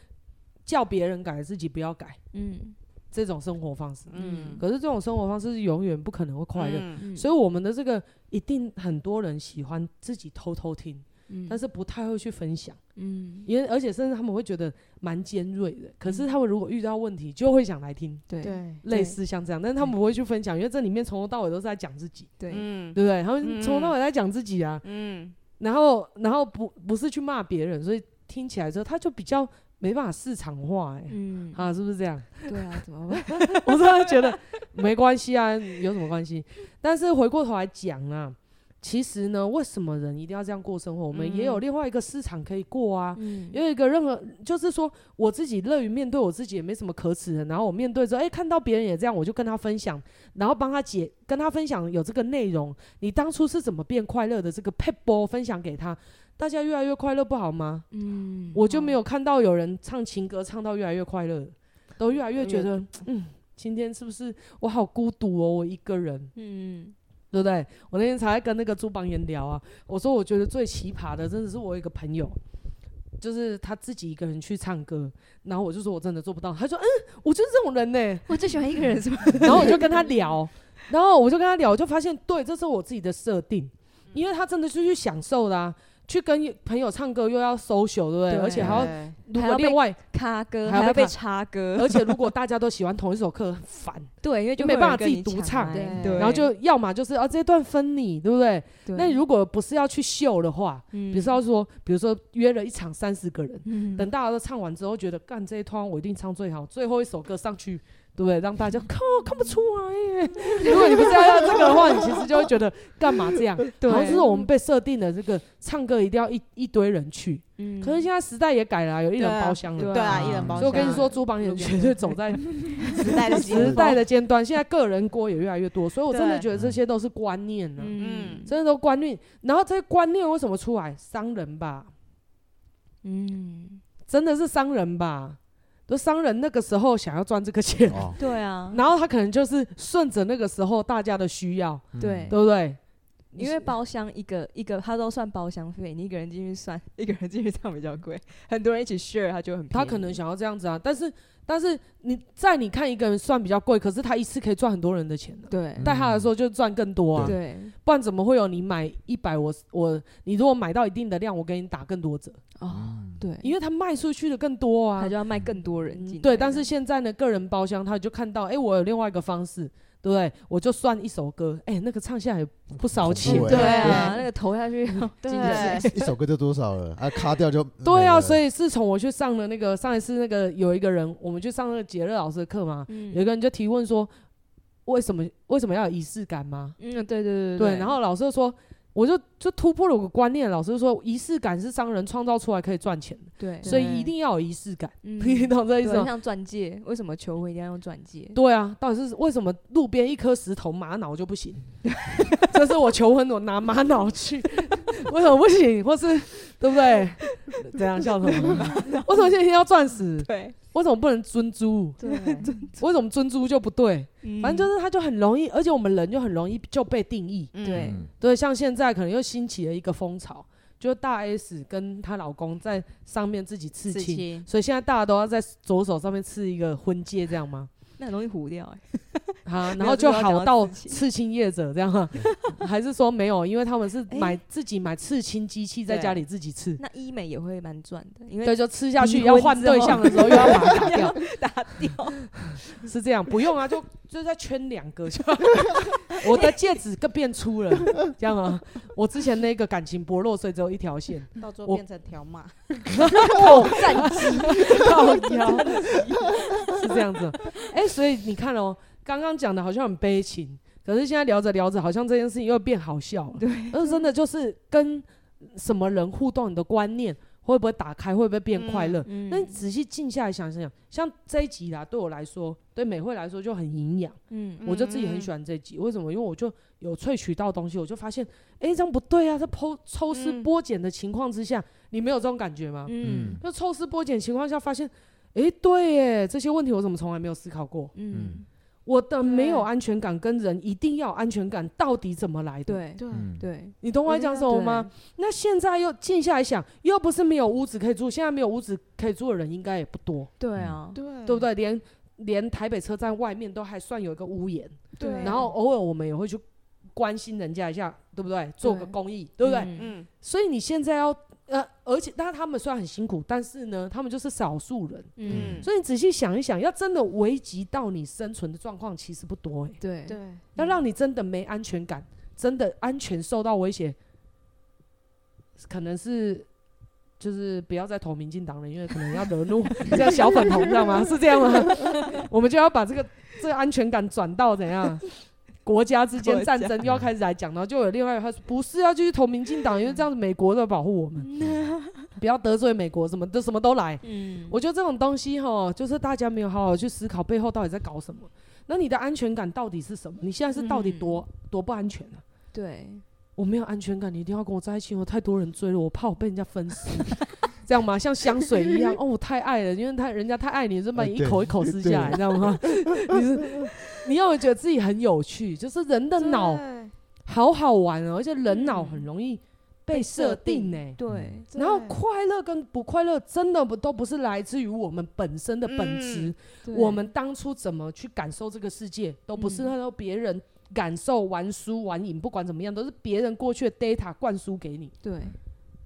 叫别人改，自己不要改嗯这种生活方式。嗯，可是这种生活方式是永远不可能会快乐。所以我们的这个一定很多人喜欢自己偷偷听，嗯。但是不太会去分享，嗯，因为而且甚至他们会觉得蛮尖锐的。可是他们如果遇到问题，就会想来听，对。对，类似像这样，但是他们不会去分享，因为这里面从头到尾都是在讲自己，对，嗯对不对？他们嗯从头到尾在讲自己啊，嗯。然后然后不不是去骂别人，所以听起来之后他就比较没办法市场化，哎，嗯，啊，是不是这样？对啊，怎么办？我真的觉得没关系啊，有什么关系？但是回过头来讲啊，其实呢，为什么人一定要这样过生活？我们也有另外一个市场可以过啊。嗯，有一个任何，就是说我自己乐于面对我自己，也没什么可耻的。然后我面对之后，哎、看到别人也这样，我就跟他分享，然后帮他解，跟他分享有这个内容。你当初是怎么变快乐的？这个撇步分享给他，大家越来越快乐，不好吗？嗯，我就没有看到有人唱情歌唱到越来越快乐，都越来越觉得，嗯，今天是不是我好孤独哦，我一个人，嗯，对不对？我那天才跟那个朱邦彦聊啊，我说我觉得最奇葩的，真的是我一个朋友，就是他自己一个人去唱歌，然后我就说我真的做不到，他说嗯，我就是这种人呢、我最喜欢一个人是吧？然后我就跟他聊，然后我就跟他聊，我就发现对，这是我自己的设定，因为他真的是去享受的啊。去跟朋友唱歌又要 social，对不对？对。而且还要，如果另外，卡歌还要被插歌，而且如果大家都喜欢同一首歌，很烦。对，因为就没办法自己独唱。麦。对。然后就要么就是啊这段分你，对不对？对。那如果不是要去秀的话，嗯。比如说说，比如说约了一场三十个人，嗯。等大家都唱完之后，觉得干这一团我一定唱最好，最后一首歌上去，对不对？让大家 看看不出来耶。如果你不是要要这个的话，你其实就会觉得干嘛这样？对就是我们被设定的这个唱歌一定要一一堆人去，嗯可是现在时代也改了啊，有一人包厢了。对啊，嗯一人包厢。所以我跟你说，朱榜眼绝对走在 时代的时代的尖端，现在个人锅也越来越多，所以我真的觉得这些都是观念呢、嗯真的都观念。然后这些观念为什么出来？商人吧，嗯，真的是商人吧？就商人那个时候想要赚这个钱，哦，对啊，然后他可能就是顺着那个时候大家的需要，嗯。对。对不对？因为包厢一个一个，他都算包厢费，你一个人进去算，一个人进去唱比较贵，很多人一起 share，他就很便宜。他可能想要这样子啊，但是但是你在你看一个人算比较贵，可是他一次可以赚很多人的钱呢、对。带他来说就赚更多啊，对。不然怎么会有你买一百，我我你如果买到一定的量，我给你打更多折，哦嗯。对，因为他卖出去的更多啊。他就。要卖更多人进，嗯。对，但是现在呢，个人包厢他就看到，哎、我有另外一个方式，对不对？我就算一首歌，哎、那个唱下来不少钱。对欸。啊，那个投下去。对。一首歌就多少了？啊，卡掉就对啊，所以以自从我去上了那个上一次那个有一个人，我们去上那个杰乐老师的课嘛，嗯。有一个人就提问说，为什么为什么要有仪式感吗？嗯，对对对。对，然后老师就说，我就就突破了我个观念，老师就说仪式感是商人创造出来可以赚钱的，对，所以一定要有仪式感，嗯 你懂这意思，吗？像钻戒，为什么求婚一定要用钻戒？对啊，到底是为什么路边一颗石头玛瑙就不行？这是我求婚，我拿玛瑙去，为什么不行？或是对不对？这样笑什么？为什么现在要钻石？对为什么不能尊珠？对，为什么尊珠就不对？嗯反正就是它就很容易，而且我们人就很容易就被定义。对对，像现在可能又兴起了一个风潮，就大 S 跟她老公在上面自己刺青，刺青，所以现在大家都要在左手上面刺一个婚戒，这样吗？那很容易糊掉哎。啊，然后就好到刺青刺青业者这样啊，还是说没有？因为他们是买、欸自己买刺青机器，在家里自己刺。那医美也会蛮赚的，因为对，就吃下去要换对象的时候又要 把它打掉，打掉。是这样，不用啊，就就再圈两个就。我的戒指更变粗了，这样啊。我之前那个感情薄弱，所以只有一条线。到最后变成条码。哦，战机靠腰，是这样子。哎、欸，所以你看哦，刚刚讲的好像很悲情，可是现在聊着聊着，好像这件事情又变好笑了。对，而真的就是跟什么人互动，你的观念会不会打开，会不会变快乐？嗯那你仔细静下来想想，像这一集啦，对我来说，对美惠来说就很营养。嗯我就自己很喜欢这一集，为什么？因为我就有萃取到东西，我就发现，哎、欸，这样不对啊！在剖抽丝剥茧的情况之下，你没有这种感觉吗？嗯就抽丝剥茧情况下，发现，哎、欸，对耶，这些问题我怎么从来没有思考过？嗯，我的没有安全感跟人一定要有安全感，到底怎么来的？对对嗯，对，你懂我在讲什么吗？那现在又静下来想，又不是没有屋子可以住，现在没有屋子可以住的人应该也不多，对啊，对对不对？连连台北车站外面都还算有一个屋檐，对。然后偶尔我们也会去关心人家一下，对不对？做个公益，对不对？嗯嗯，所以你现在要呃，而且但是他们虽然很辛苦，但是呢，他们就是少数人。嗯，所以你仔细想一想，要真的危及到你生存的状况，其实不多哎、对对，要让你真的没安全感，真的安全受到威胁，可能是就是不要再投民进党了，因为可能要惹怒这样小粉红，知道吗？是这样吗？我们就要把这个这个安全感转到怎样？国家之间战争又要开始来讲，然后就有另外一个他说不是要继续投民进党，因为这样子美国在保护我们，不要得罪美国，什么都什么都来。嗯，我觉得这种东西哈，就是大家没有好好去思考背后到底在搞什么。那你的安全感到底是什么？你现在是到底多、多不安全呢、啊？对，我没有安全感，你一定要跟我在一起。我太多人追了，我怕我被人家分尸，这样吗？像香水一样 哦，我太爱了，因为他人家太爱你，就把你一口一口吃下来，知道吗？你是你要觉得自己很有趣，就是人的脑好好玩哦，而且人脑很容易被设定呢、欸。对，然后快乐跟不快乐，真的不都不是来自于我们本身的本质。对我们当初怎么去感受这个世界，都不是嗯那种别人感受、玩书、玩瘾，不管怎么样，都是别人过去的 data 灌输给你。对，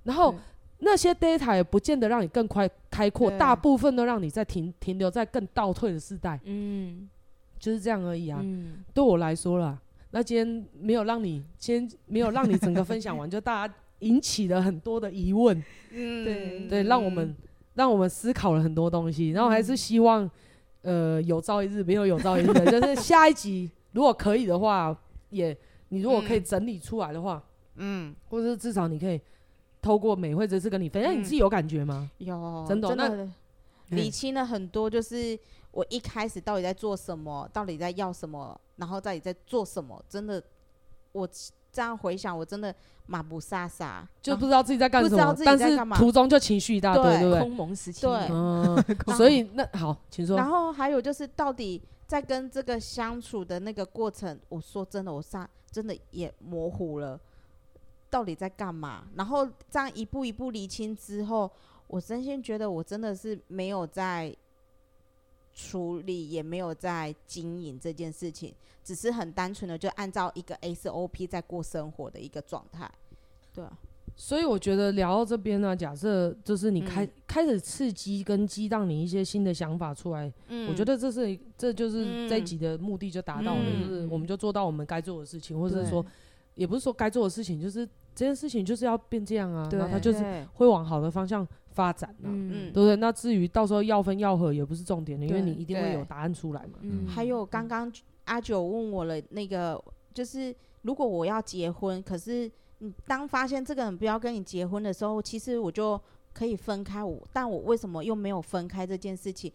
然后对那些 data 也不见得让你更快开阔，大部分都让你在停停留在更倒退的时代，嗯。就是这样而已啊。嗯，对我来说啦，那今天没有让你，今天没有让你整个分享完，就大家引起了很多的疑问。嗯。对对，让我们让我们思考了很多东西，然后还是希望，呃，有朝一日没有有朝一日，就是下一集如果可以的话，也你如果可以整理出来的话，嗯，或者是至少你可以透过美惠这次跟你分享，你自己有感觉吗？有真的哦那的理清了很多，就是我一开始到底在做什么，到底在要什么，然后到底在做什么，真的，我这样回想，我真的马不飒飒，就不知道自己在干什么但是途中就情绪一大堆，对对不对？空蒙时期对，嗯，所以那好，请说。然后还有就是，到底在跟这个相处的那个过程，我说真的，我上真的也模糊了，到底在干嘛？然后这样一步一步厘清之后，我真心觉得我真的是没有在处理，也没有在经营这件事情，只是很单纯的就按照一个 SOP 在过生活的一个状态，对啊，所以我觉得聊到这边呢、假设就是你开、嗯。开始刺激跟激荡你一些新的想法出来，嗯。我觉得这是这就是嗯这一集的目的就达到了，嗯。就是我们就做到我们该做的事情，或者是说也不是说该做的事情，就是这件事情就是要变这样啊，然后它就是会往好的方向发展啊，嗯对不对？那至于到时候要分要合也不是重点的，因为你一定会有答案出来嘛。嗯还有刚刚阿九问我了，那个就是如果我要结婚，可是你当发现这个人不要跟你结婚的时候，其实我就可以分开我，但我为什么又没有分开这件事情？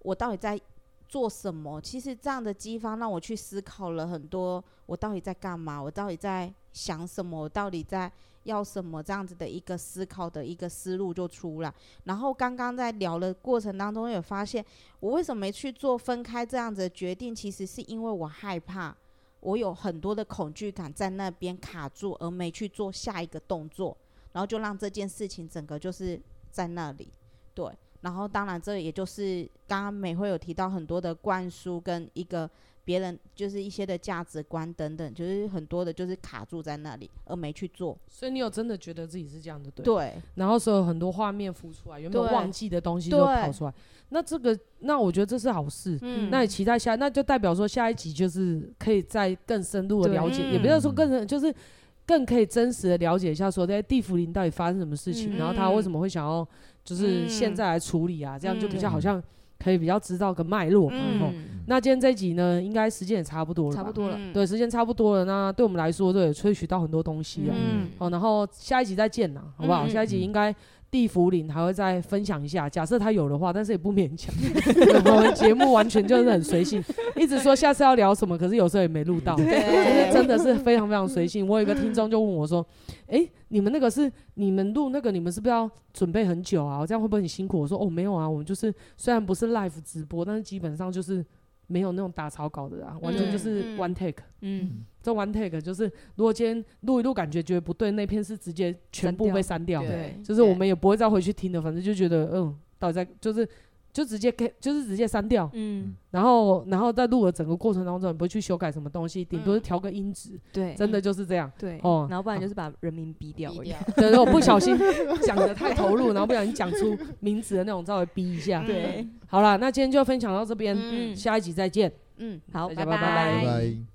我到底在做什么？其实这样的激发让我去思考了很多，我到底在干嘛？我到底在想什么？到底在要什么？这样子的一个思考的一个思路就出来。然后刚刚在聊的过程当中，有发现我为什么没去做分开这样子的决定？其实是因为我害怕，我有很多的恐惧感在那边卡住，而没去做下一个动作，然后就让这件事情整个就是在那里。对，然后当然这也就是刚刚美惠有提到很多的灌输跟一个别人就是一些的价值观等等，就是很多的就是卡住在那里而没去做。所以你有真的觉得自己是这样的对？对，然后所有很多画面浮出来，原本对忘记的东西都跑出来。那这个，那我觉得这是好事。嗯那你期待下，那就代表说下一集就是可以再更深入的了解，也不要说嗯更就是更可以真实的了解一下，说在地府林到底发生什么事情，嗯然后他为什么会想要就是现在来处理啊，这样就比较好像可以比较知道个脉络。嗯哦那今天这一集呢，应该时间也差不多了，差不多了。嗯对，时间差不多了。那对我们来说，对，萃取到很多东西啊。嗯好，然后下一集再见呐，好不好？嗯下一集应该地茯苓还会再分享一下，假设他有的话，但是也不勉强。我们节目完全就是很随性，一直说下次要聊什么，可是有时候也没录到，就是真的是非常非常随性。我有一个听众就问我说：“诶，你们那个是你们录那个，你们是不是要准备很久啊？这样会不会很辛苦？”我说：“哦，没有啊，我们就是虽然不是 live 直播，但是基本上就是没有那种打草稿的啊，完全就是嗯 one take。”嗯，这 one take 就是，如果今天录一录感觉觉得不对，那篇是直接全部被删掉，的就是我们也不会再回去听的，反正就觉得嗯，到底在就是就直接给就是直接删掉，嗯，然后然后在录的整个过程当中，你不会去修改什么东西，顶多是调个音质，对，真的就是这样。对，哦。然后不然就是把人名逼掉。对，我不小心讲的太投入，然后不小心讲出名字的那种，稍微逼一下。对，好了，那今天就分享到这边，嗯。下一集再见。嗯，好，大家拜拜。拜拜。